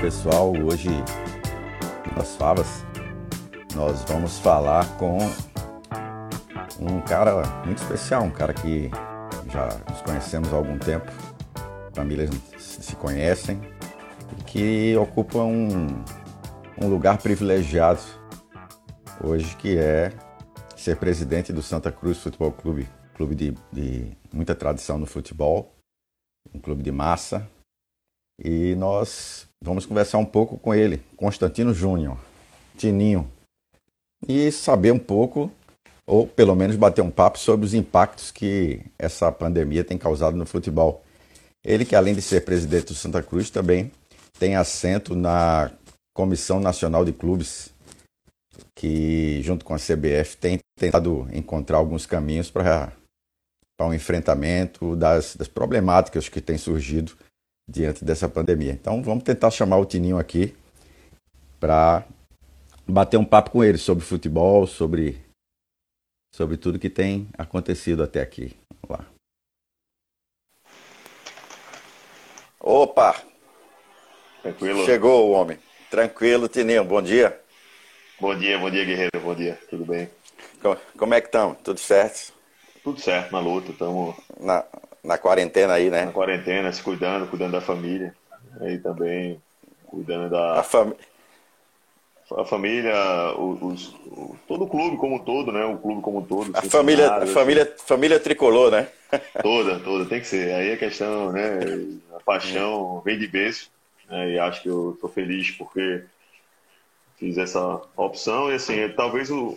pessoal, hoje nas Favas nós vamos falar com um cara muito especial, um cara que já nos conhecemos há algum tempo, famílias se conhecem e que ocupa um, um lugar privilegiado hoje que é ser presidente do Santa Cruz Futebol Clube, clube de, de muita tradição no futebol, um clube de massa, e nós vamos conversar um pouco com ele, Constantino Júnior, Tininho, e saber um pouco, ou pelo menos bater um papo sobre os impactos que essa pandemia tem causado no futebol. Ele que além de ser presidente do Santa Cruz também tem assento na Comissão Nacional de Clubes, que junto com a CBF tem tentado encontrar alguns caminhos para para um enfrentamento das, das problemáticas que têm surgido diante dessa pandemia. Então vamos tentar chamar o Tininho aqui para bater um papo com ele sobre futebol, sobre, sobre tudo que tem acontecido até aqui. Vamos lá. Opa! Tranquilo? Chegou o homem. Tranquilo, Tininho. Bom dia. Bom dia, bom dia, guerreiro. Bom dia. Tudo bem? Como, como é que estão? Tudo certo? Tudo certo, na luta. Estamos na, na quarentena aí, né? Na quarentena, se cuidando, cuidando da família. Aí também cuidando da. A, fam... a família, os, todo o clube como um todo, né? O clube como um todo. A família, a família, assim. família tricolor, né? toda, toda, tem que ser. Aí a questão, né? A paixão vem de berço. Né? E acho que eu estou feliz porque fiz essa opção. E assim, talvez o,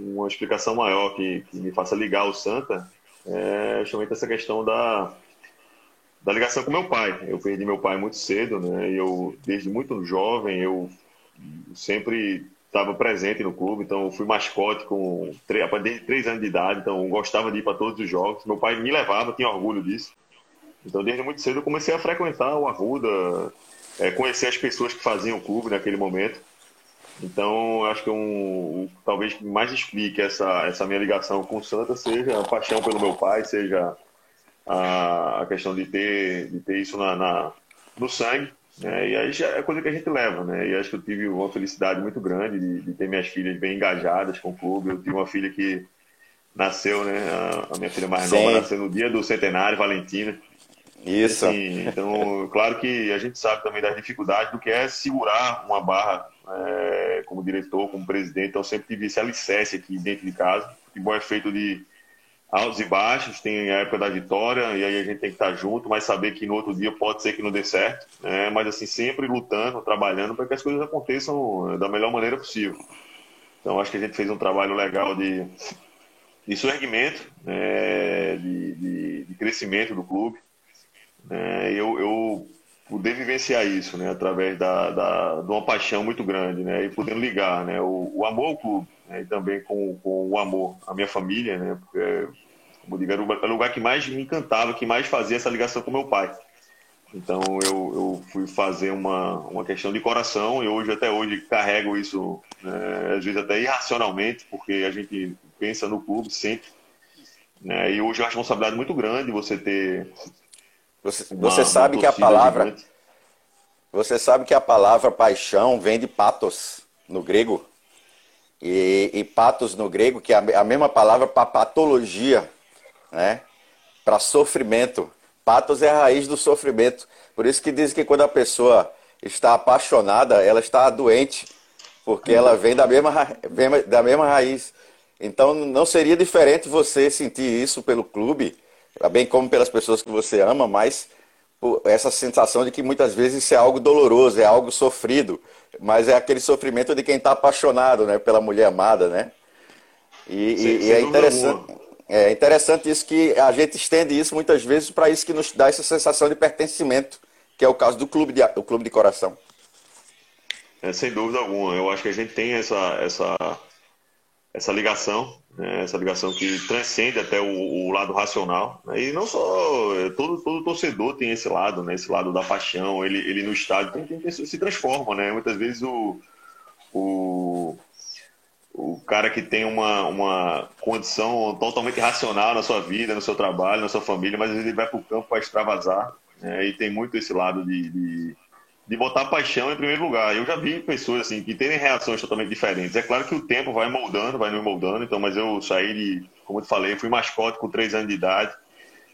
uma explicação maior que, que me faça ligar o Santa é justamente essa questão da, da ligação com meu pai. Eu perdi meu pai muito cedo, né? Eu, desde muito jovem, eu sempre estava presente no clube, então eu fui mascote com desde três anos de idade, então gostava de ir para todos os jogos. Meu pai me levava, tinha orgulho disso. Então, desde muito cedo, eu comecei a frequentar o Arruda, é, conhecer as pessoas que faziam o clube naquele momento. Então, acho que um, talvez mais explique essa, essa minha ligação com o Santa seja a paixão pelo meu pai, seja a, a questão de ter, de ter isso na, na no sangue. Né? E aí é coisa que a gente leva, né? E acho que eu tive uma felicidade muito grande de, de ter minhas filhas bem engajadas com o clube. Eu tive uma filha que nasceu, né? A, a minha filha mais Sim. nova nasceu no dia do centenário, Valentina. Isso. Assim, então, claro que a gente sabe também das dificuldades do que é segurar uma barra é, como diretor, como presidente. Então, sempre tive esse alicerce aqui dentro de casa. O futebol é feito de altos e baixos, tem a época da vitória, e aí a gente tem que estar junto, mas saber que no outro dia pode ser que não dê certo. Né? Mas, assim, sempre lutando, trabalhando para que as coisas aconteçam da melhor maneira possível. Então, acho que a gente fez um trabalho legal de, de surgimento, né? de, de, de crescimento do clube. É, eu, eu poder vivenciar isso, né, através da, da, de uma paixão muito grande, né, e podendo ligar, né, o, o amor ao clube, né, e também com, com o amor à minha família, né, porque, como digo, era o lugar que mais me encantava, que mais fazia essa ligação com meu pai. Então eu, eu fui fazer uma, uma questão de coração e hoje até hoje carrego isso, né, às vezes até irracionalmente, porque a gente pensa no clube sempre. Né, e hoje é uma responsabilidade muito grande você ter você, você sabe que a palavra. Gigante. Você sabe que a palavra paixão vem de patos no grego. E, e patos no grego, que é a mesma palavra para patologia, né? Para sofrimento. Patos é a raiz do sofrimento. Por isso que dizem que quando a pessoa está apaixonada, ela está doente, porque ela vem da mesma, vem da mesma raiz. Então não seria diferente você sentir isso pelo clube bem como pelas pessoas que você ama, mas essa sensação de que muitas vezes isso é algo doloroso, é algo sofrido, mas é aquele sofrimento de quem está apaixonado, né, pela mulher amada, né? E, Sim, e é interessante, é interessante isso que a gente estende isso muitas vezes para isso que nos dá essa sensação de pertencimento, que é o caso do clube de, do clube de coração. É, sem dúvida alguma, eu acho que a gente tem essa essa essa ligação, né, essa ligação que transcende até o, o lado racional. Né, e não só todo, todo torcedor tem esse lado, né, esse lado da paixão. Ele, ele no estádio tem, tem, se transforma, né? Muitas vezes o, o, o cara que tem uma, uma condição totalmente racional na sua vida, no seu trabalho, na sua família, mas ele vai para o campo para extravasar. Né, e tem muito esse lado de, de de botar paixão em primeiro lugar. Eu já vi pessoas assim que têm reações totalmente diferentes. É claro que o tempo vai moldando, vai nos moldando. Então, mas eu saí de, como eu te falei, fui mascote com três anos de idade.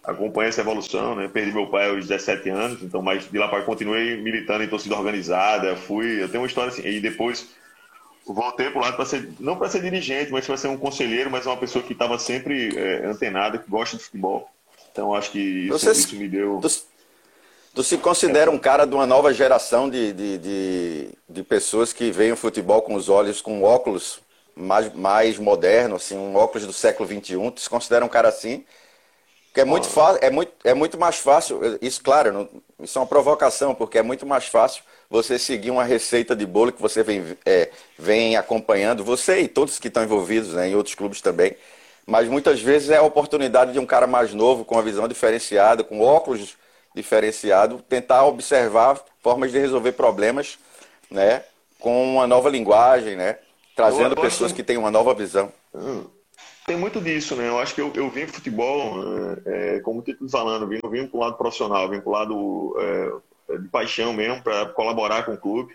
Acompanhei essa evolução, né? Perdi meu pai aos 17 anos, então, mas de lá para continuei militando em torcida organizada. Fui, eu tenho uma história assim. E depois voltei para o lado para ser, não para ser dirigente, mas para ser um conselheiro, mas uma pessoa que estava sempre é, antenada, que gosta de futebol. Então, acho que isso, isso me deu. Tu se considera um cara de uma nova geração de, de, de, de pessoas que veem o futebol com os olhos, com óculos mais, mais moderno, assim, um óculos do século XXI. Tu se considera um cara assim? Que é muito, fácil, é, muito, é muito mais fácil, isso, claro, não, isso é uma provocação, porque é muito mais fácil você seguir uma receita de bolo que você vem, é, vem acompanhando, você e todos que estão envolvidos né, em outros clubes também. Mas muitas vezes é a oportunidade de um cara mais novo, com uma visão diferenciada, com óculos diferenciado, tentar observar formas de resolver problemas, né, com uma nova linguagem, né, trazendo pessoas que têm uma nova visão. Hum. Tem muito disso, né? Eu acho que eu, eu vim futebol, é, é como tu falando, vim, vim para o lado profissional, vim para o lado é, de paixão mesmo, para colaborar com o clube.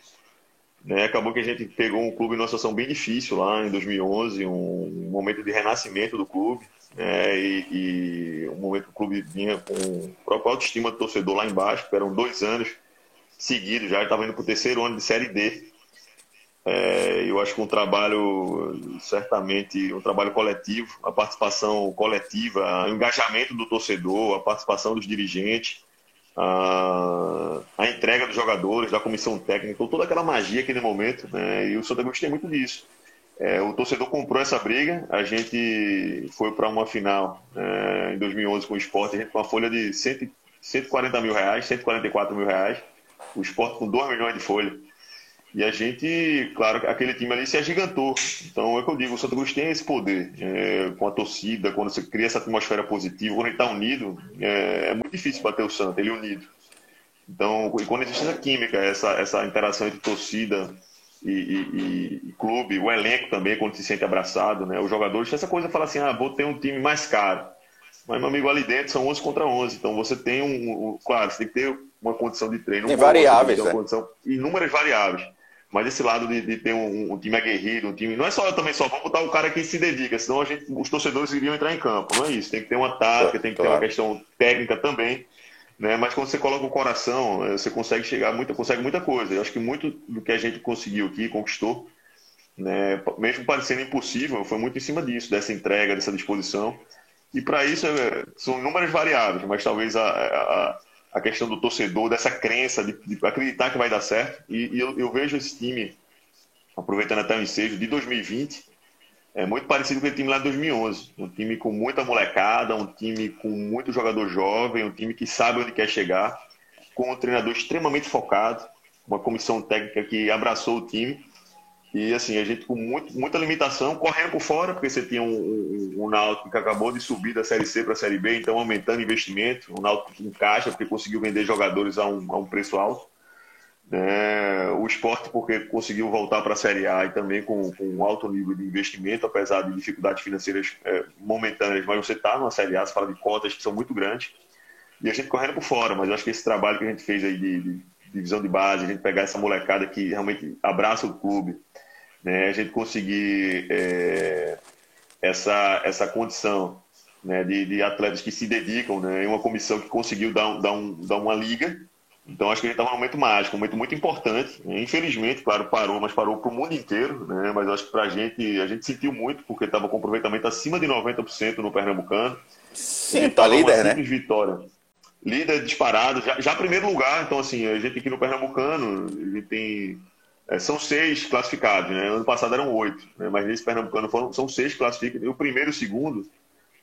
Né? Acabou que a gente pegou um clube numa situação bem difícil lá em 2011, um momento de renascimento do clube. É, e, e o momento que o clube vinha com própria autoestima do torcedor lá embaixo, que eram dois anos seguidos já, estava indo para o terceiro ano de Série D. É, eu acho que um trabalho, certamente, um trabalho coletivo, a participação coletiva, o engajamento do torcedor, a participação dos dirigentes, a, a entrega dos jogadores, da comissão técnica, toda aquela magia aquele momento, né, e o Santa Cruz tem muito disso. É, o torcedor comprou essa briga, a gente foi para uma final é, em 2011 com o esporte, a gente com uma folha de 100, 140 mil reais, 144 mil reais, o esporte com 2 milhões de folha. E a gente, claro, aquele time ali se agigantou. Então é o que eu digo, o Santa Cruz tem esse poder é, com a torcida, quando você cria essa atmosfera positiva, quando ele está unido, é, é, muito difícil bater o Santa, ele unido. Então, e quando existe essa química, essa, essa interação entre torcida, e, e, e, clube, o elenco também, quando se sente abraçado, né? Os jogadores, essa coisa fala assim, ah, vou ter um time mais caro. Mas, meu amigo, ali dentro são 11 contra 11. Então você tem um. um claro, você tem que ter uma condição de treino. Tem variáveis, né? Condição, inúmeras variáveis. Mas esse lado de, de ter um, um, time aguerrido, um time. Não é só também só, vamos botar o cara que se dedica, senão a gente, os torcedores iriam entrar em campo. Não é isso. Tem que ter uma tática, tem que ter uma questão técnica também né? Mas quando você coloca o coração, eh, você consegue chegar muita, consegue muita coisa. Eu acho que muito do que a gente conseguiu aqui, conquistou, né? mesmo parecendo impossível, foi muito em cima disso, dessa entrega, dessa disposição. E para isso eh, são inúmeras variáveis, mas talvez a, a, a questão do torcedor, dessa crença de, de, acreditar que vai dar certo. E, e eu, eu, vejo esse time, aproveitando até o ensejo, de 2020, é muito parecido com o time lá de 2011. Um time com muita molecada, um time com muito jogador jovem, um time que sabe onde quer chegar, com um treinador extremamente focado, uma comissão técnica que abraçou o time. E assim, a gente com muito, muita limitação, correndo por fora, porque você tinha um, um, um Náutico que acabou de subir da Série C para a Série B, então aumentando investimento, um Náutico encaixa, porque conseguiu vender jogadores a um, a um preço alto. É, o esporte, porque conseguiu voltar para a Série A e também com, com um alto nível de investimento, apesar de dificuldades financeiras é, momentâneas, mas você está numa Série A, você fala de cotas que são muito grandes, e a gente correndo por fora, mas eu acho que esse trabalho que a gente fez aí de, de, divisão de base, a gente pegar essa molecada que realmente abraça o clube, né, a gente conseguir é, essa, essa condição né, de, de, atletas que se dedicam, né, uma comissão que conseguiu dar, dar, um, dar uma liga, então acho que a gente estava num momento mágico, um momento muito importante. Infelizmente, claro, parou, mas parou para o mundo inteiro, né? Mas acho que para a gente, a gente sentiu muito, porque estava com aproveitamento acima de 90% no Pernambucano. Sim, tá líder, né? vitória. Líder disparado, já, já primeiro lugar, então assim, a gente aqui no Pernambucano, a gente tem. É, são seis classificados, né? Ano passado eram oito, né? mas nesse Pernambucano foram, são seis classificados. E o primeiro e o segundo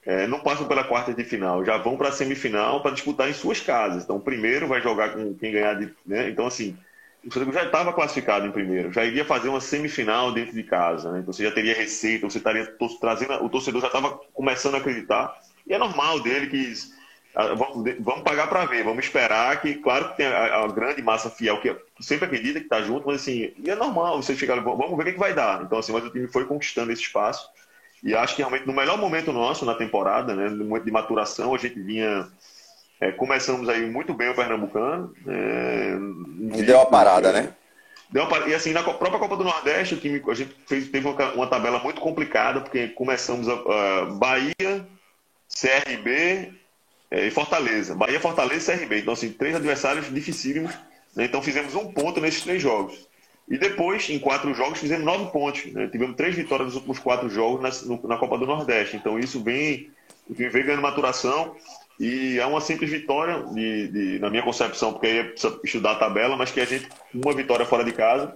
é, não passam pela quarta de final, já vão para a semifinal para disputar em suas casas. Então, o primeiro vai jogar com quem ganhar. De, né? Então, assim, o Santa já estava classificado em primeiro, já iria fazer uma semifinal dentro de casa. Né? Então, você já teria receita, você estaria trazendo. O torcedor já estava começando a acreditar. E é normal dele que. Vamos pagar para ver, vamos esperar que, claro que tem a, a grande massa fiel que sempre acredita que está junto, mas assim, e é normal você chegar, vamos ver o que, que vai dar. Então, assim, mas o time foi conquistando esse espaço. E acho que realmente no melhor momento nosso na temporada, né, no momento de maturação, a gente vinha É, começamos aí muito bem o Pernambucano. É, e deu uma parada, né? Deu uma, e assim, na própria Copa do Nordeste, o time, a gente fez, teve uma, uma tabela muito complicada, porque começamos a, a Bahia, CRB é, e Fortaleza. Bahia, Fortaleza e CRB. Então, assim, três adversários dificílimos. Né? Então, fizemos um ponto nesses três jogos. E depois, em quatro jogos, fizemos nove pontos. Né? Tivemos três vitórias nos últimos quatro jogos na, no, na Copa do Nordeste. Então, isso vem, vem ganhando maturação. E é uma simples vitória, de, de, na minha concepção, porque aí precisa estudar a tabela, mas que a gente, uma vitória fora de casa,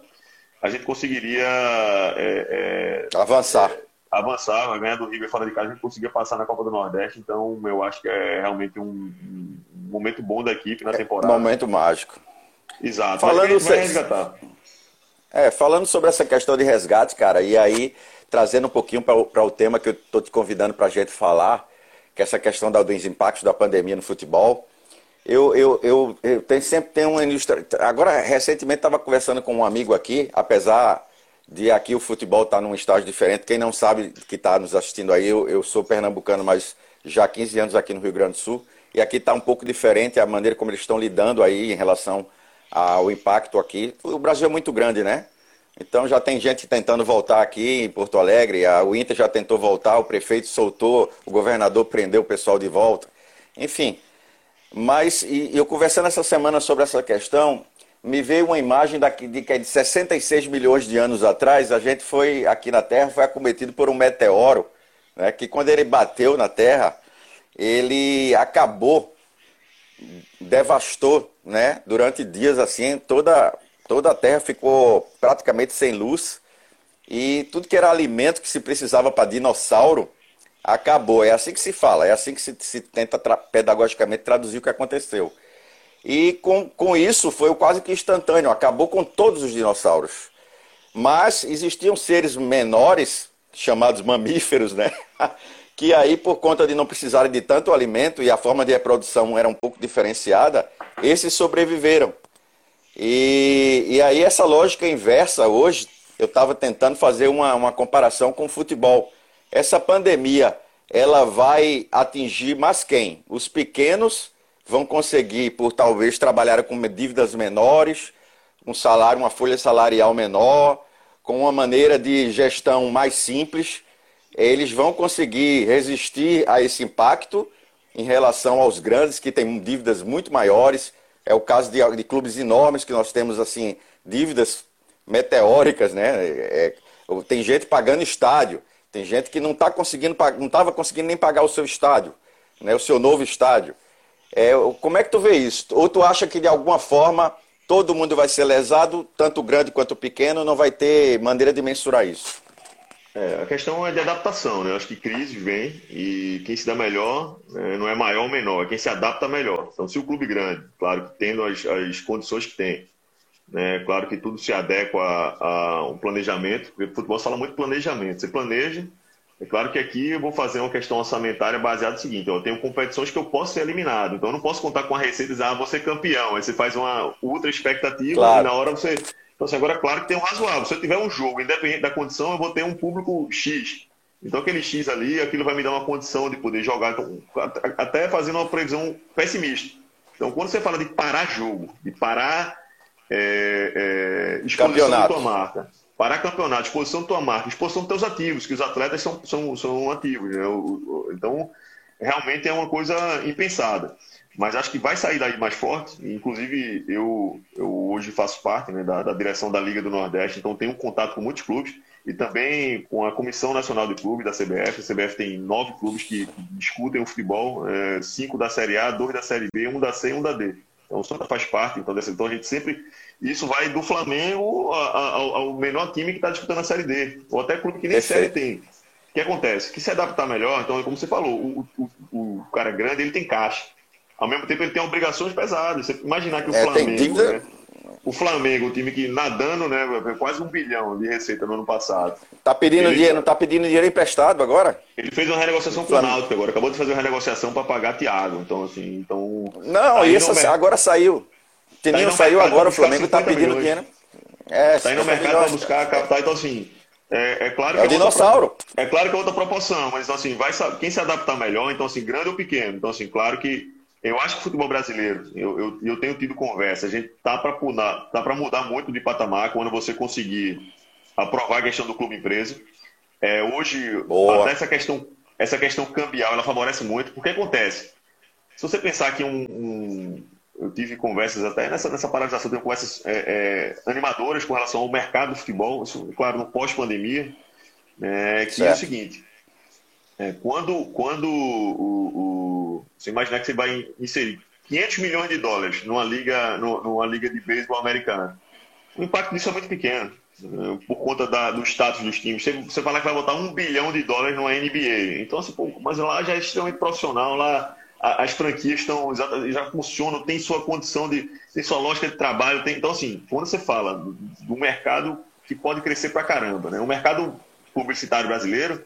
a gente conseguiria é, é, avançar. É, avançar, ganhar do River fora de casa, a gente conseguia passar na Copa do Nordeste. Então, eu acho que é realmente um, um momento bom da equipe na é, temporada. momento mágico. Exato. Falando, resgatar. É, falando sobre essa questão de resgate, cara, e aí trazendo um pouquinho para o tema que eu estou te convidando para a gente falar, que é essa questão da, dos impactos da pandemia no futebol. Eu, eu, eu, eu tenho, sempre tenho uma ilustra... Agora, recentemente, estava conversando com um amigo aqui, apesar de aqui o futebol estar tá num estágio diferente. Quem não sabe que está nos assistindo aí, eu, eu sou pernambucano, mas já há 15 anos aqui no Rio Grande do Sul. E aqui está um pouco diferente a maneira como eles estão lidando aí em relação ao impacto aqui. O Brasil é muito grande, né? Então já tem gente tentando voltar aqui em Porto Alegre, o Inter já tentou voltar, o prefeito soltou, o governador prendeu o pessoal de volta. Enfim, mas e, eu conversando essa semana sobre essa questão, me veio uma imagem daqui de é de 66 milhões de anos atrás, a gente foi aqui na Terra foi acometido por um meteoro, né, que quando ele bateu na Terra, ele acabou, devastou, né, durante dias assim toda toda a Terra ficou praticamente sem luz e tudo que era alimento que se precisava para dinossauro acabou. É assim que se fala, é assim que se, se tenta tra pedagogicamente traduzir o que aconteceu. E com, com isso foi quase que instantâneo, acabou com todos os dinossauros. Mas existiam seres menores, chamados mamíferos, né? que aí, por conta de não precisarem de tanto alimento e a forma de reprodução era um pouco diferenciada, esses sobreviveram. E, e aí essa lógica inversa hoje, eu estava tentando fazer uma, uma comparação com o futebol. Essa pandemia, ela vai atingir mais quem? Os pequenos vão conseguir, por talvez trabalhar com dívidas menores, um salário, uma folha salarial menor, com uma maneira de gestão mais simples, eles vão conseguir resistir a esse impacto em relação aos grandes que têm dívidas muito maiores, é o caso de, de clubes enormes que nós temos assim dívidas meteóricas, né? É, é tem gente pagando estádio, tem gente que não está conseguindo, não estava conseguindo nem pagar o seu estádio, né? O seu novo estádio. É, como é que tu vê isso? Ou tu acha que de alguma forma todo mundo vai ser lesado, tanto grande quanto pequeno, não vai ter maneira de mensurar isso? É, a questão é de adaptação, né? Eu acho que crise vem e quem se dá melhor né, não é maior ou menor, é quem se adapta melhor. Então, se o clube grande, claro que tendo as, as condições que tem, né, claro que tudo se adequa a, a um planejamento, porque o futebol fala muito planejamento. Você planeja, é claro que aqui eu vou fazer uma questão orçamentária baseada no seguinte: eu tenho competições que eu posso ser eliminado, então eu não posso contar com a receita e dizer, ah, vou ser campeão. Aí você faz uma ultra expectativa claro. e na hora você então, assim, agora, claro que tem um razoável. Se eu tiver um jogo, independente da condição, eu vou ter um público X. Então, aquele X ali, aquilo vai me dar uma condição de poder jogar. Então, até fazendo uma previsão pessimista. Então, quando você fala de parar jogo, de parar é, é, exposição da tua marca, parar campeonato, exposição da tua marca, exposição dos teus ativos, que os atletas são, são, são ativos. Né? Então, realmente é uma coisa impensada. Mas acho que vai sair daí mais forte. Inclusive, eu, eu hoje faço parte né, da, da, direção da Liga do Nordeste, então tenho contato com muitos clubes e também com a Comissão Nacional de Clube da CBF. A CBF tem nove clubes que discutem o futebol, é, cinco da Série A, dois da Série B, um da C e um da D. Então o Santa faz parte, então, dessa, então a gente sempre. Isso vai do Flamengo ao, ao menor time que está disputando a Série D, ou até clube que nem Série tem. O que acontece? Que se adaptar melhor, então, como você falou, o, o, o cara grande ele tem caixa. Ao mesmo tempo, ele tem obrigações pesadas. Você imaginar que o é, Flamengo. Né, o Flamengo, o time que nadando, né? Quase um bilhão de receita no ano passado. Tá pedindo ele, dinheiro, não tá pedindo dinheiro emprestado agora? Ele fez uma renegociação com o Náutico agora, acabou de fazer uma renegociação para pagar Thiago. Então, assim, então. Não, tá isso agora saiu. Teninho tá saiu agora, o Flamengo tá pedindo milhões. dinheiro. É, tá indo no mercado para buscar capital, então assim. É, é claro é que é, dinossauro. Outra, é claro que é outra proporção, mas então, assim, vai, quem se adaptar melhor, então assim, grande ou pequeno. Então, assim, claro que eu acho que o futebol brasileiro, eu, eu, eu tenho tido conversa, a gente tá para mudar, tá para mudar muito de patamar quando você conseguir aprovar a questão do clube empresa. É, hoje, Boa. até essa questão, essa questão cambial, ela favorece muito, porque acontece. Se você pensar que um, um eu tive conversas até nessa, nessa paralisação, tenho conversas é, é, animadoras com relação ao mercado do futebol, isso, claro, no pós-pandemia, né, que certo. é o seguinte, é, quando, quando o, o, você imaginar que você vai inserir 500 milhões de dólares numa liga, numa liga de beisebol americana, o impacto disso é muito pequeno né, por conta da, do status dos times. Você, você fala que vai botar um bilhão de dólares numa NBA. Então, assim, pô, mas lá já é extremamente profissional, lá as franquias estão já funcionam, tem sua condição de, tem sua lógica de trabalho. Tem, então, assim, quando você fala do mercado que pode crescer pra caramba, né? O mercado publicitário brasileiro,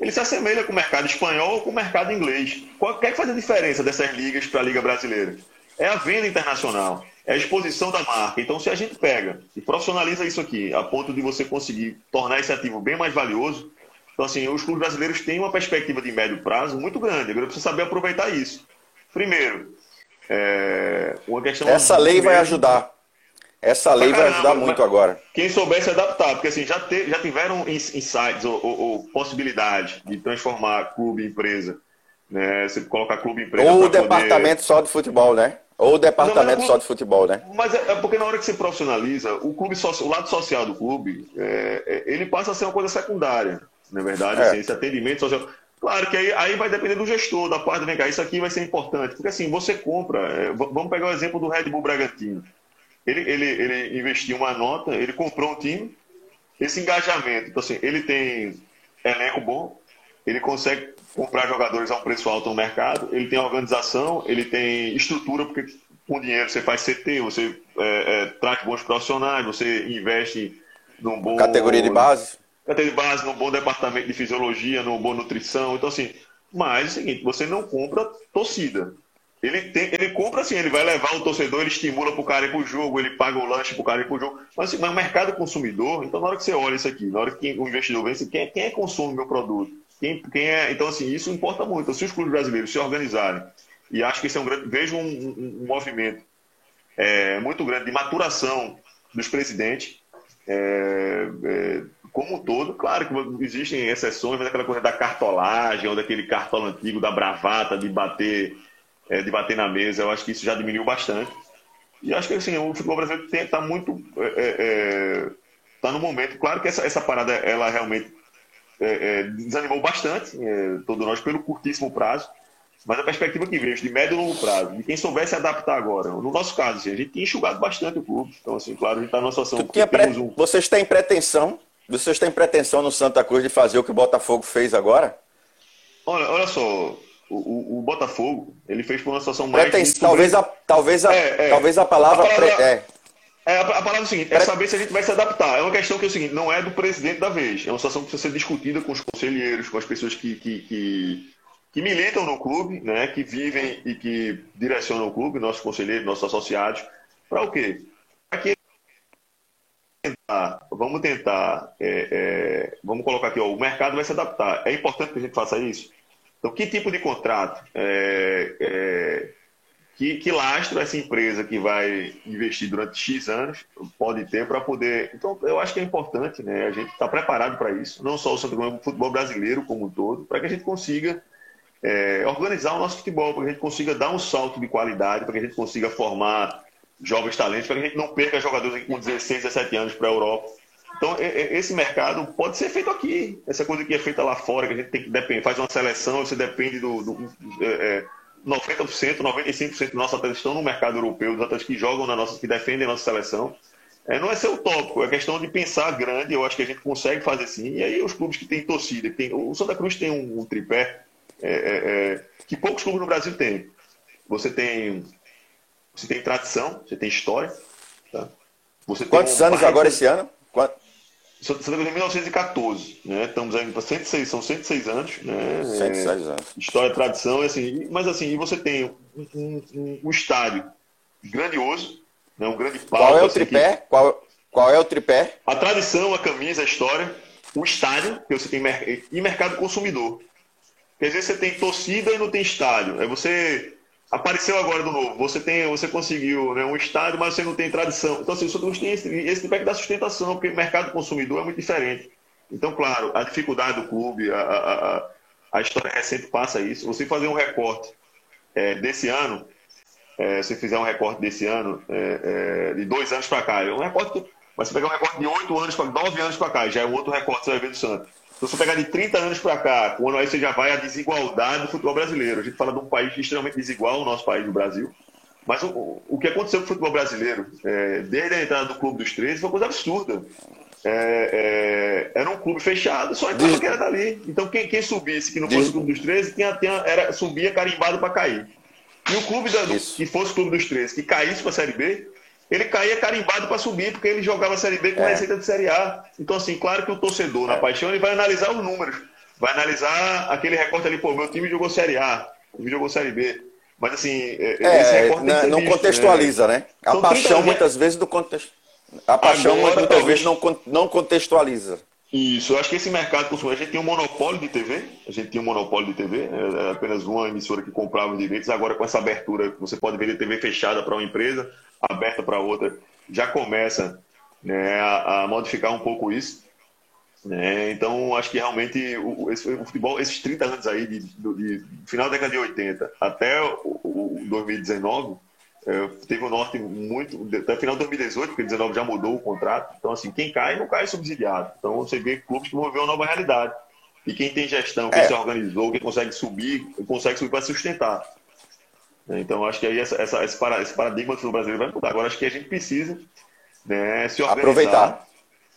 ele se assemelha com o mercado espanhol ou com o mercado inglês. Qual que faz a diferença dessas ligas para a Liga Brasileira? É a venda internacional, é a exposição da marca. Então, se a gente pega e profissionaliza isso aqui, a ponto de você conseguir tornar esse ativo bem mais valioso, então, assim, os clubes brasileiros têm uma perspectiva de médio prazo muito grande. Agora, precisa saber aproveitar isso. Primeiro, é, uma questão... Essa lei vai ajudar. Essa lei vai ajudar muito agora. Quem souber se adaptar, porque assim, já, te, já tiveram insights ou, ou, ou possibilidade de transformar clube em empresa. Né? Você colocar clube em empresa. Ou o departamento poder... só de futebol, né? Ou o departamento não, só de futebol, né? Mas é, é, porque na hora que você profissionaliza, o clube o lado social do clube, é, é, ele passa a ser uma coisa secundária. Na é verdade, é. assim, esse atendimento social. Claro que aí, aí vai depender do gestor, da parte, vem cá, isso aqui vai ser importante. Porque assim, você compra. É, vamos pegar o exemplo do Red Bull Bragantino. Ele, ele, ele investiu uma nota, ele comprou um time, esse engajamento. Então, assim, ele tem elenco bom, ele consegue comprar jogadores a um preço alto no mercado, ele tem organização, ele tem estrutura, porque com dinheiro você faz CT, você é, é, traz bons profissionais, você investe num bom. Categoria de base? Categoria de base, num bom departamento de fisiologia, numa boa nutrição. Então, assim, mas é o seguinte, você não compra torcida. Ele, tem, ele compra assim, ele vai levar o torcedor, ele estimula para o cara ir para o jogo, ele paga o lanche para o cara ir para o jogo. Mas, assim, mas o mercado consumidor, então na hora que você olha isso aqui, na hora que o investidor vê, assim, quem, quem é consome meu produto? Quem, quem é, então, assim, isso importa muito. Então, se os clubes brasileiros se organizarem, e acho que esse é um grande. Vejo um, um, um movimento é, muito grande de maturação dos presidentes, é, é, como um todo. Claro que existem exceções, mas aquela coisa da cartolagem, ou daquele cartola antigo, da bravata, de bater é, de bater na mesa. Eu acho que isso já diminuiu bastante. E acho que assim, o futebol brasileiro está muito. Está é, é, tá no momento. Claro que essa, essa parada ela realmente é, é, desanimou bastante, é, todos nós, pelo curtíssimo prazo. Mas a perspectiva que vejo de médio e longo prazo, de quem soubesse adaptar agora, no nosso caso, assim, a gente tinha enxugado bastante o clube. Então, assim, claro, a gente está numa situação. Que pre... um... Vocês têm pretensão? Vocês têm pretensão no Santa Cruz de fazer o que o Botafogo fez agora? Olha, olha só, o, o, Botafogo, ele fez por uma situação mais. talvez, a, talvez, a, é, é. talvez a palavra. A palavra, é. É, a, palavra é o seguinte, é saber se a gente vai se adaptar. É uma questão que é o seguinte, não é do presidente da vez. É uma situação que precisa ser discutida com os conselheiros, com as pessoas que, que, que, que militam no clube, né, que vivem e que direcionam o clube, nossos conselheiros, nossos associados. Para o quê? Para que vamos tentar, é, é, vamos colocar aqui, ó, o mercado vai se adaptar. É importante que a gente faça isso? Então, que tipo de contrato? É, é, que, que lastro essa empresa que vai investir durante X anos pode ter para poder. Então, eu acho que é importante, né? A gente está preparado para isso, não só o Santo Cruz, o futebol brasileiro como um todo, para que a gente consiga é, organizar o nosso futebol, para que a gente consiga dar um salto de qualidade, para que a gente consiga formar jovens talentos, para que a gente não perca jogadores com 16, 17 anos para a Europa. Então, esse mercado pode ser feito aqui. Essa coisa que é feita lá fora, que a gente tem que depender, faz uma seleção, você depende do. do é, 90%, 95% dos nossos atletas estão no mercado europeu, dos atletas que jogam na nossa, que defendem a nossa seleção. É, não é ser utópico, é questão de pensar grande. Eu acho que a gente consegue fazer sim. E aí, os clubes que têm torcida, que tem, o Santa Cruz tem um, um tripé é, é, é, que poucos clubes no Brasil têm. Você tem, você tem tradição, você tem história. Tá? Você Quantos um anos agora esse ano? Santa Cruz em 1914, né? Estamos aí para 106, são 106 anos, né? 106 anos. História, tradição, assim, mas assim, você tem um, um, um estádio grandioso, né? um grande palco. Qual é o assim, tripé? Que... Qual, qual é o tripé? A tradição, a camisa, a história, o estádio, que você tem e mercado consumidor. Quer dizer, você tem torcida e não tem estádio. É você apareceu agora do novo. Você tem, você conseguiu né, um estádio, mas você não tem tradição. Então, assim, você tem esse, esse tipo da sustentação, porque o mercado consumidor é muito diferente. Então, claro, a dificuldade do clube, a, a, a história recente passa isso. Você fazer um recorte é, desse ano, é, se fizer um recorte desse ano, é, é de dois anos para cá, é um recorte mas você pegar um recorte de oito anos para nove anos para cá, já é um outro recorte que você vai ver do Santos. Se você pegar de 30 anos para cá, quando aí você já vai a desigualdade do futebol brasileiro. A gente fala de um país extremamente desigual, o nosso país, o Brasil. Mas o, o que aconteceu com o futebol brasileiro, é, desde a entrada do Clube dos 13, foi uma coisa absurda. É, é, era um clube fechado, só entrava quem era dali. Então, quem, quem subisse, que não fosse o Clube dos 13, tinha, tinha, era, subia carimbado para cair. E o clube da, que fosse o Clube dos 13, que caísse para a Série B, ele caía carimbado para subir, porque ele jogava a Série B com é. receita de Série A. Então, assim, claro que o torcedor, na é. paixão, ele vai analisar os números. Vai analisar aquele recorte ali, pô, meu time jogou Série A, o time jogou Série B. Mas, assim, é, é esse recorte não, não visto, contextualiza, né? né? A paixão, muitas vezes, do contexto. A paixão, Agora, muitas talvez... vezes, não, não contextualiza. Isso, eu acho que esse mercado consumidor, a gente tem um monopólio de TV, a gente tinha um monopólio de TV, é, é apenas uma emissora que comprava os direitos, agora com essa abertura, você pode ver TV fechada para uma empresa, aberta para outra, já começa né, a, a, modificar um pouco isso. Né? Então, acho que realmente o, esse, o futebol, esses 30 anos aí, de, de, de, final da década de 80 até o, o 2019, é, teve um norte muito. Até final de 2018, porque 2019 já mudou o contrato. Então, assim, quem cai, não cai subsidiado. Então, você vê clubes que vão ver uma nova realidade. E quem tem gestão, quem é. se organizou, quem consegue subir, consegue subir para sustentar. Então, acho que aí essa, essa, esse, paradigma do brasileiro vai mudar. Agora, acho que a gente precisa né, se organizar. Aproveitar.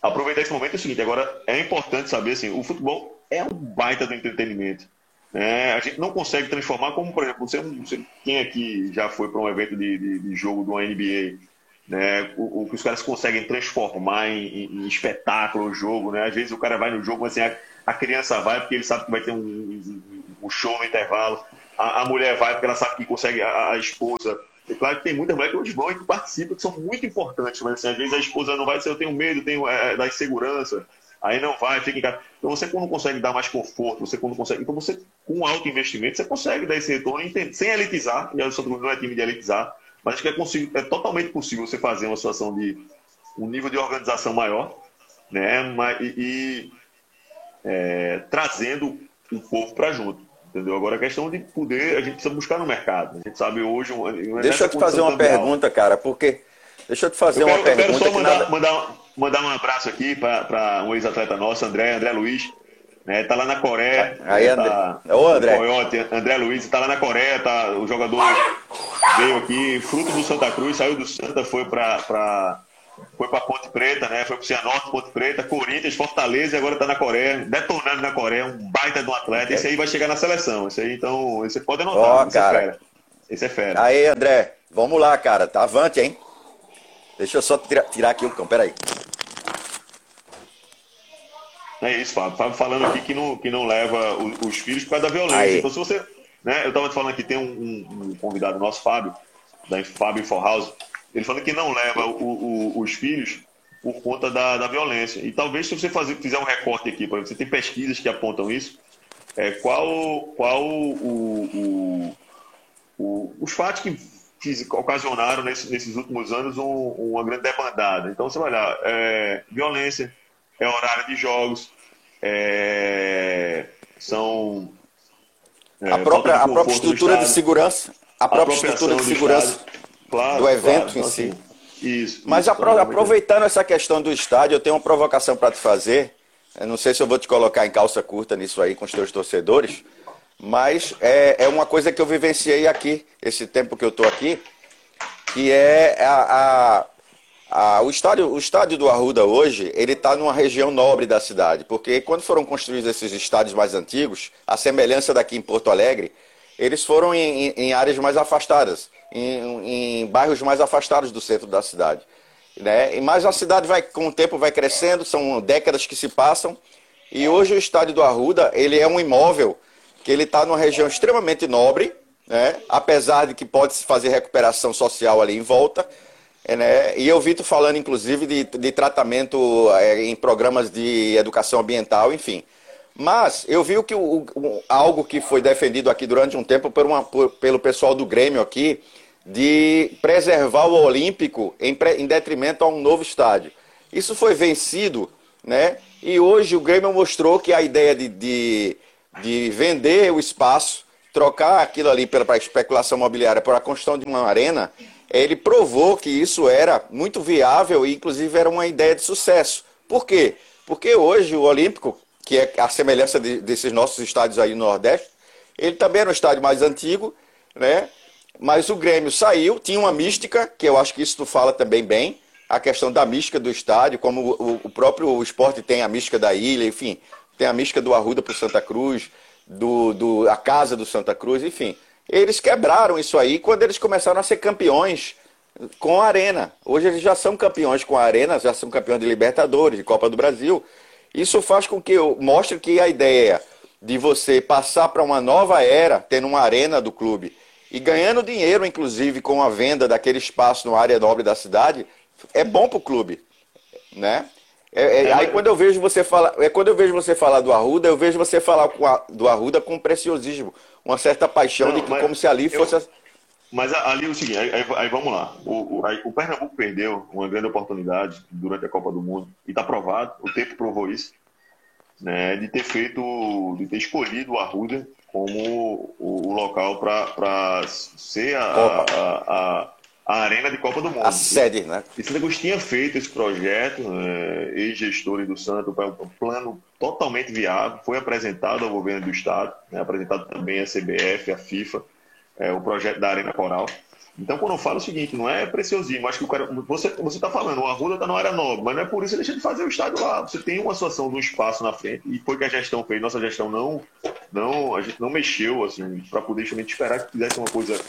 Aproveitar esse momento é o seguinte: agora, é importante saber assim, o futebol é um baita do entretenimento. Né? A gente não consegue transformar como, por exemplo, você, você quem aqui já foi para um evento de, de, de, jogo do NBA, né? O, que os caras conseguem transformar em, em, em, espetáculo o jogo, né? Às vezes o cara vai no jogo, mas assim, a, a criança vai porque ele sabe que vai ter um, um, show no intervalo a, a, mulher vai porque ela sabe que consegue a, a esposa. É claro que tem muitas mulheres que vão e que participam, que são muito importantes, mas assim, às vezes a esposa não vai, se eu tenho medo, tenho é, da insegurança, aí não vai, fica em casa. Então você quando consegue dar mais conforto, você quando consegue, então você com alto investimento, você consegue dar esse retorno sem elitizar, e o Santo não é time de elitizar, mas acho que é, possível, é totalmente possível você fazer uma situação de um nível de organização maior, né, e, e é, trazendo o povo para junto. Entendeu? Agora a questão de poder, a gente precisa buscar no mercado. A gente sabe hoje. Deixa eu te fazer uma pergunta, cara, porque. Deixa eu te fazer eu quero, uma pergunta. Eu quero só mandar, nada... mandar, mandar um abraço aqui para um ex-atleta nosso, André, André Luiz. Né, tá lá na Coreia. Aí, né, André. Tá, Ô, André. Coyote, André Luiz, tá lá na Coreia, tá, o jogador veio aqui, fruto do Santa Cruz, saiu do Santa, foi para foi para Ponte Preta, né? Foi para o Cianorte, Ponte Preta, Corinthians, Fortaleza e agora está na Coreia, detonando na Coreia, um baita de um atleta. Esse aí vai chegar na seleção. Esse aí, então, você pode anotar. Oh, cara. É fera. Esse é fera. Aí, André, vamos lá, cara. Tá avante, hein? Deixa eu só tirar, tirar aqui o cão, peraí. É isso, Fábio. Fábio falando aqui que não, que não leva os, os filhos por causa da violência. Aí. Então, se você. Né, eu estava te falando aqui, tem um, um, convidado nosso, Fábio, da Fábio Forhouse ele falando que não leva o, o, os filhos por conta da, da violência. E talvez se você fazer, fizer um recorte aqui, por exemplo, você tem pesquisas que apontam isso, é, qual, qual o, o, os fatos que, que ocasionaram nesse, nesses últimos anos um, uma grande debandada. Então você vai olhar, é, violência, é horário de jogos, é, são... É, a própria, a própria estrutura de segurança, a própria estrutura de segurança claro, do evento claro, em então, si. Assim, isso. Mas isso, apro aproveitando essa questão do estádio, eu tenho uma provocação para te fazer. Eu não sei se eu vou te colocar em calça curta nisso aí com os teus torcedores, mas é, é uma coisa que eu vivenciei aqui, esse tempo que eu estou aqui, que é a, a, a, o, estádio, o estádio do Arruda hoje, ele está numa região nobre da cidade, porque quando foram construídos esses estádios mais antigos, a semelhança daqui em Porto Alegre, eles foram em, em, áreas mais afastadas em, em bairros mais afastados do centro da cidade. Né? Mas a cidade vai, com o tempo vai crescendo, são décadas que se passam. E hoje o estádio do Arruda, ele é um imóvel que ele está numa região extremamente nobre, né? apesar de que pode se fazer recuperação social ali em volta. Né? E eu vi tu falando, inclusive, de, de tratamento é, em programas de educação ambiental, enfim. Mas eu vi que o, o, algo que foi defendido aqui durante um tempo por uma, por, pelo pessoal do Grêmio aqui, de preservar o Olímpico em, em detrimento a um novo estádio. Isso foi vencido, né? E hoje o Grêmio mostrou que a ideia de, de, de vender o espaço, trocar aquilo ali pela especulação imobiliária para a construção de uma arena, ele provou que isso era muito viável e, inclusive, era uma ideia de sucesso. Por quê? Porque hoje o Olímpico, que é a semelhança de, desses nossos estádios aí no Nordeste, ele também era um estádio mais antigo, né? Mas o Grêmio saiu, tinha uma mística, que eu acho que isso tu fala também bem, a questão da mística do estádio, como o, o próprio esporte tem a mística da ilha, enfim, tem a mística do Arruda para o Santa Cruz, do, do, a casa do Santa Cruz, enfim. Eles quebraram isso aí quando eles começaram a ser campeões com a Arena. Hoje eles já são campeões com a Arena, já são campeões de Libertadores, de Copa do Brasil. Isso faz com que eu mostre que a ideia de você passar para uma nova era, tendo uma arena do clube e ganhando dinheiro, inclusive, com a venda daquele espaço na área nobre da cidade, é bom para o clube, né? É, é, é, aí quando eu vejo você falar, é quando eu vejo você falar do Arruda, eu vejo você falar a, do Arruda com preciosismo, uma certa paixão Não, de que como se ali fosse. Eu, mas ali é o seguinte, aí, aí vamos lá. O, o, aí, o, Pernambuco perdeu uma grande oportunidade durante a Copa do Mundo e está provado, o tempo provou isso, né, de ter feito, de ter escolhido o Arruda como o, o local para ser a, a, a, a, arena de Copa do Mundo. A sede, né? E Santa Cruz tinha feito esse projeto, né, ex-gestores do Santo, um plano totalmente viável, foi apresentado ao governo do Estado, né, apresentado também à CBF, à FIFA, é, o projeto da Arena Coral. Então, quando eu falo o seguinte, não é preciosismo, acho que o cara, você está falando, o Arruda está na área nobre, mas não é por isso que deixa de fazer o estádio lá. Você tem uma situação de um espaço na frente, e foi que a gestão fez. Nossa gestão não, não a gente não mexeu, assim, para poder justamente esperar que fizesse uma coisa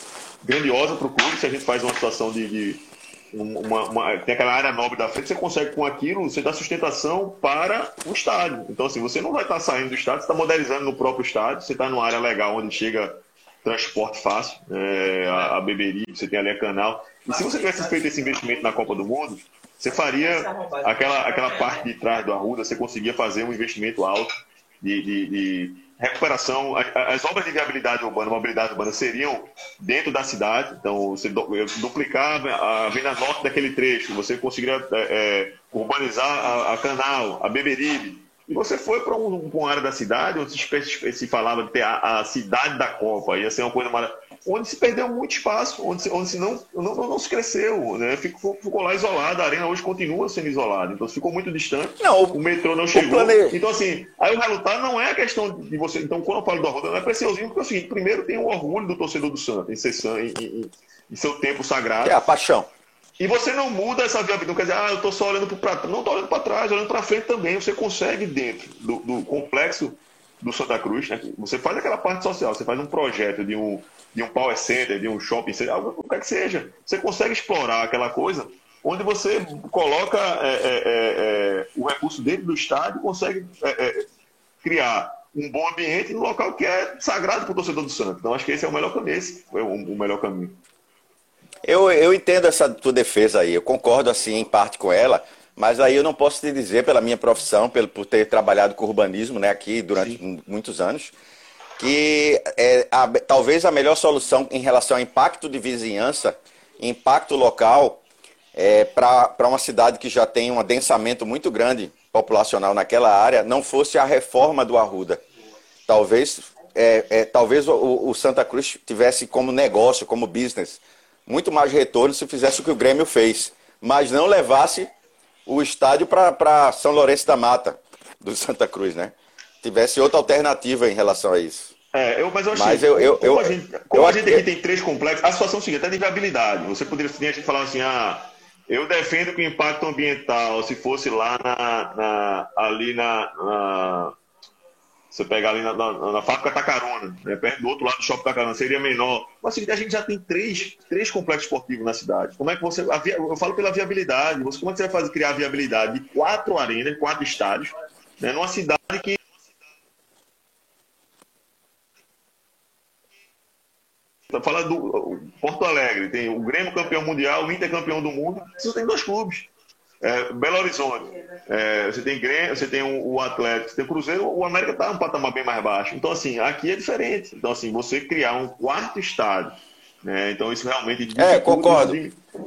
grandiosa para o clube. Se a gente faz uma situação de. de uma, uma, tem aquela área nobre da frente, você consegue com aquilo, você dá sustentação para o estádio. Então, assim, você não vai estar tá saindo do estádio, você está modernizando no próprio estádio, você está numa área legal onde chega transporte fácil, é, a, a Beberi, você tem ali a Canal. E se você tivesse feito esse investimento na Copa do Mundo, você faria aquela, aquela parte de trás do Arruda, você conseguia fazer um investimento alto de, de, de recuperação. As obras de viabilidade urbana, mobilidade urbana seriam dentro da cidade, então você duplicar a Avenida Norte daquele trecho, você conseguiria é, é, urbanizar a, a Canal, a Beberibe, e você foi para um, uma área da cidade onde se, se falava de ter a, a, cidade da Copa, ia ser uma coisa maravilhosa, onde se perdeu muito espaço, onde se, onde se não, não, não, se cresceu, né? Ficou, ficou, lá isolado, a arena hoje continua sendo isolada, então ficou muito distante, não, o, o metrô não chegou. Plane... Então, assim, aí o resultado não é a questão de você. Então, quando eu falo do Arruda, não é preciosinho, porque é o seguinte: primeiro tem o orgulho do torcedor do Santos em, em, em, em seu tempo sagrado. É a paixão. E você não muda essa viabilidade. Não quer dizer, ah, eu estou só olhando para trás. Não estou olhando para trás, olhando para frente também. Você consegue, dentro do, do, complexo do Santa Cruz, né? você faz aquela parte social, você faz um projeto de um, de um power center, de um shopping center, algo quer que seja. Você consegue explorar aquela coisa onde você coloca é, é, é, é o recurso dentro do estádio consegue é, é, criar um bom ambiente no local que é sagrado para o torcedor do Santos. Então, acho que esse é o melhor caminho. Esse é o, o melhor caminho. Eu, eu entendo essa tua defesa aí, eu concordo assim em parte com ela, mas aí eu não posso te dizer pela minha profissão, pelo, por ter trabalhado com urbanismo né, aqui durante Sim. muitos anos, que é a, talvez a melhor solução em relação ao impacto de vizinhança, impacto local, é, para uma cidade que já tem um adensamento muito grande populacional naquela área, não fosse a reforma do Arruda. Talvez, é, é, talvez o, o Santa Cruz tivesse como negócio, como business, muito mais retorno se fizesse o que o Grêmio fez, mas não levasse o estádio para São Lourenço da Mata, do Santa Cruz, né? Tivesse outra alternativa em relação a isso. É, eu, mas eu acho mas eu, eu, como, eu, a gente, como a gente aqui tem três complexos, a situação é a seguinte, até de viabilidade. Você poderia a gente falar assim, ah, eu defendo que o impacto ambiental, se fosse lá na, na ali na, na você pegar ali na, na, na fábrica Tacarona, né, perto do outro lado do shopping Tacarona, seria menor. Mas assim, a gente já tem três, três complexos esportivos na cidade. Como é que você. Eu falo pela viabilidade. Você, como é que você vai fazer, criar a viabilidade de quatro arenas, quatro estádios, né, numa cidade que. Fala do Porto Alegre, tem o Grêmio campeão mundial, o Inter campeão do mundo, você tem dois clubes. É, Belo Horizonte, é, você tem Grêmio, você tem o, o Atlético, você tem o Cruzeiro, o América está um patamar bem mais baixo. Então, assim, aqui é diferente. Então, assim, você criar um quarto estádio, né? Então, isso realmente... É, concordo.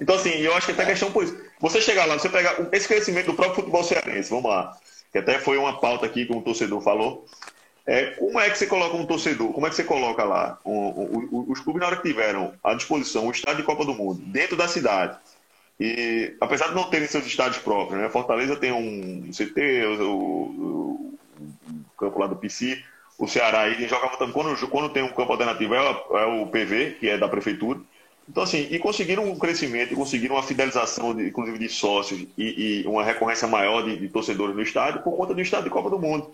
Então, assim, eu acho que até questão por isso. Você chegar lá, você pegar esse crescimento do próprio futebol cearense, vamos lá, que até foi uma pauta aqui que um torcedor falou, é, como é que você coloca um torcedor? Como é que você coloca lá um, um, um, os clubes na hora que tiveram à disposição o estádio de Copa do Mundo dentro da cidade? E apesar de não terem seus estádios próprios, né? Fortaleza tem um CT, o, o, o campo lá do PC, o Ceará aí jogava também quando, quando tem um campo alternativo é, é, o PV, que é da prefeitura. Então assim, e conseguiram um crescimento, conseguiram uma fidelização, de, inclusive de sócios e, e uma recorrência maior de, de torcedores no estádio por conta do estádio de Copa do Mundo.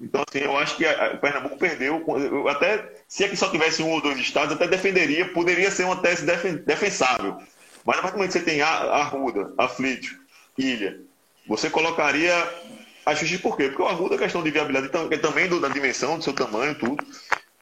Então, assim, eu acho que o Pernambuco perdeu. Eu até, se aqui só tivesse um ou dois estados, até defenderia, poderia ser uma tese defensável. Mas a partir do momento que você tem a Arruda, Aflito, Ilha, você colocaria a justiça por quê? Porque o Arruda é questão de viabilidade também da dimensão, do seu tamanho, tudo.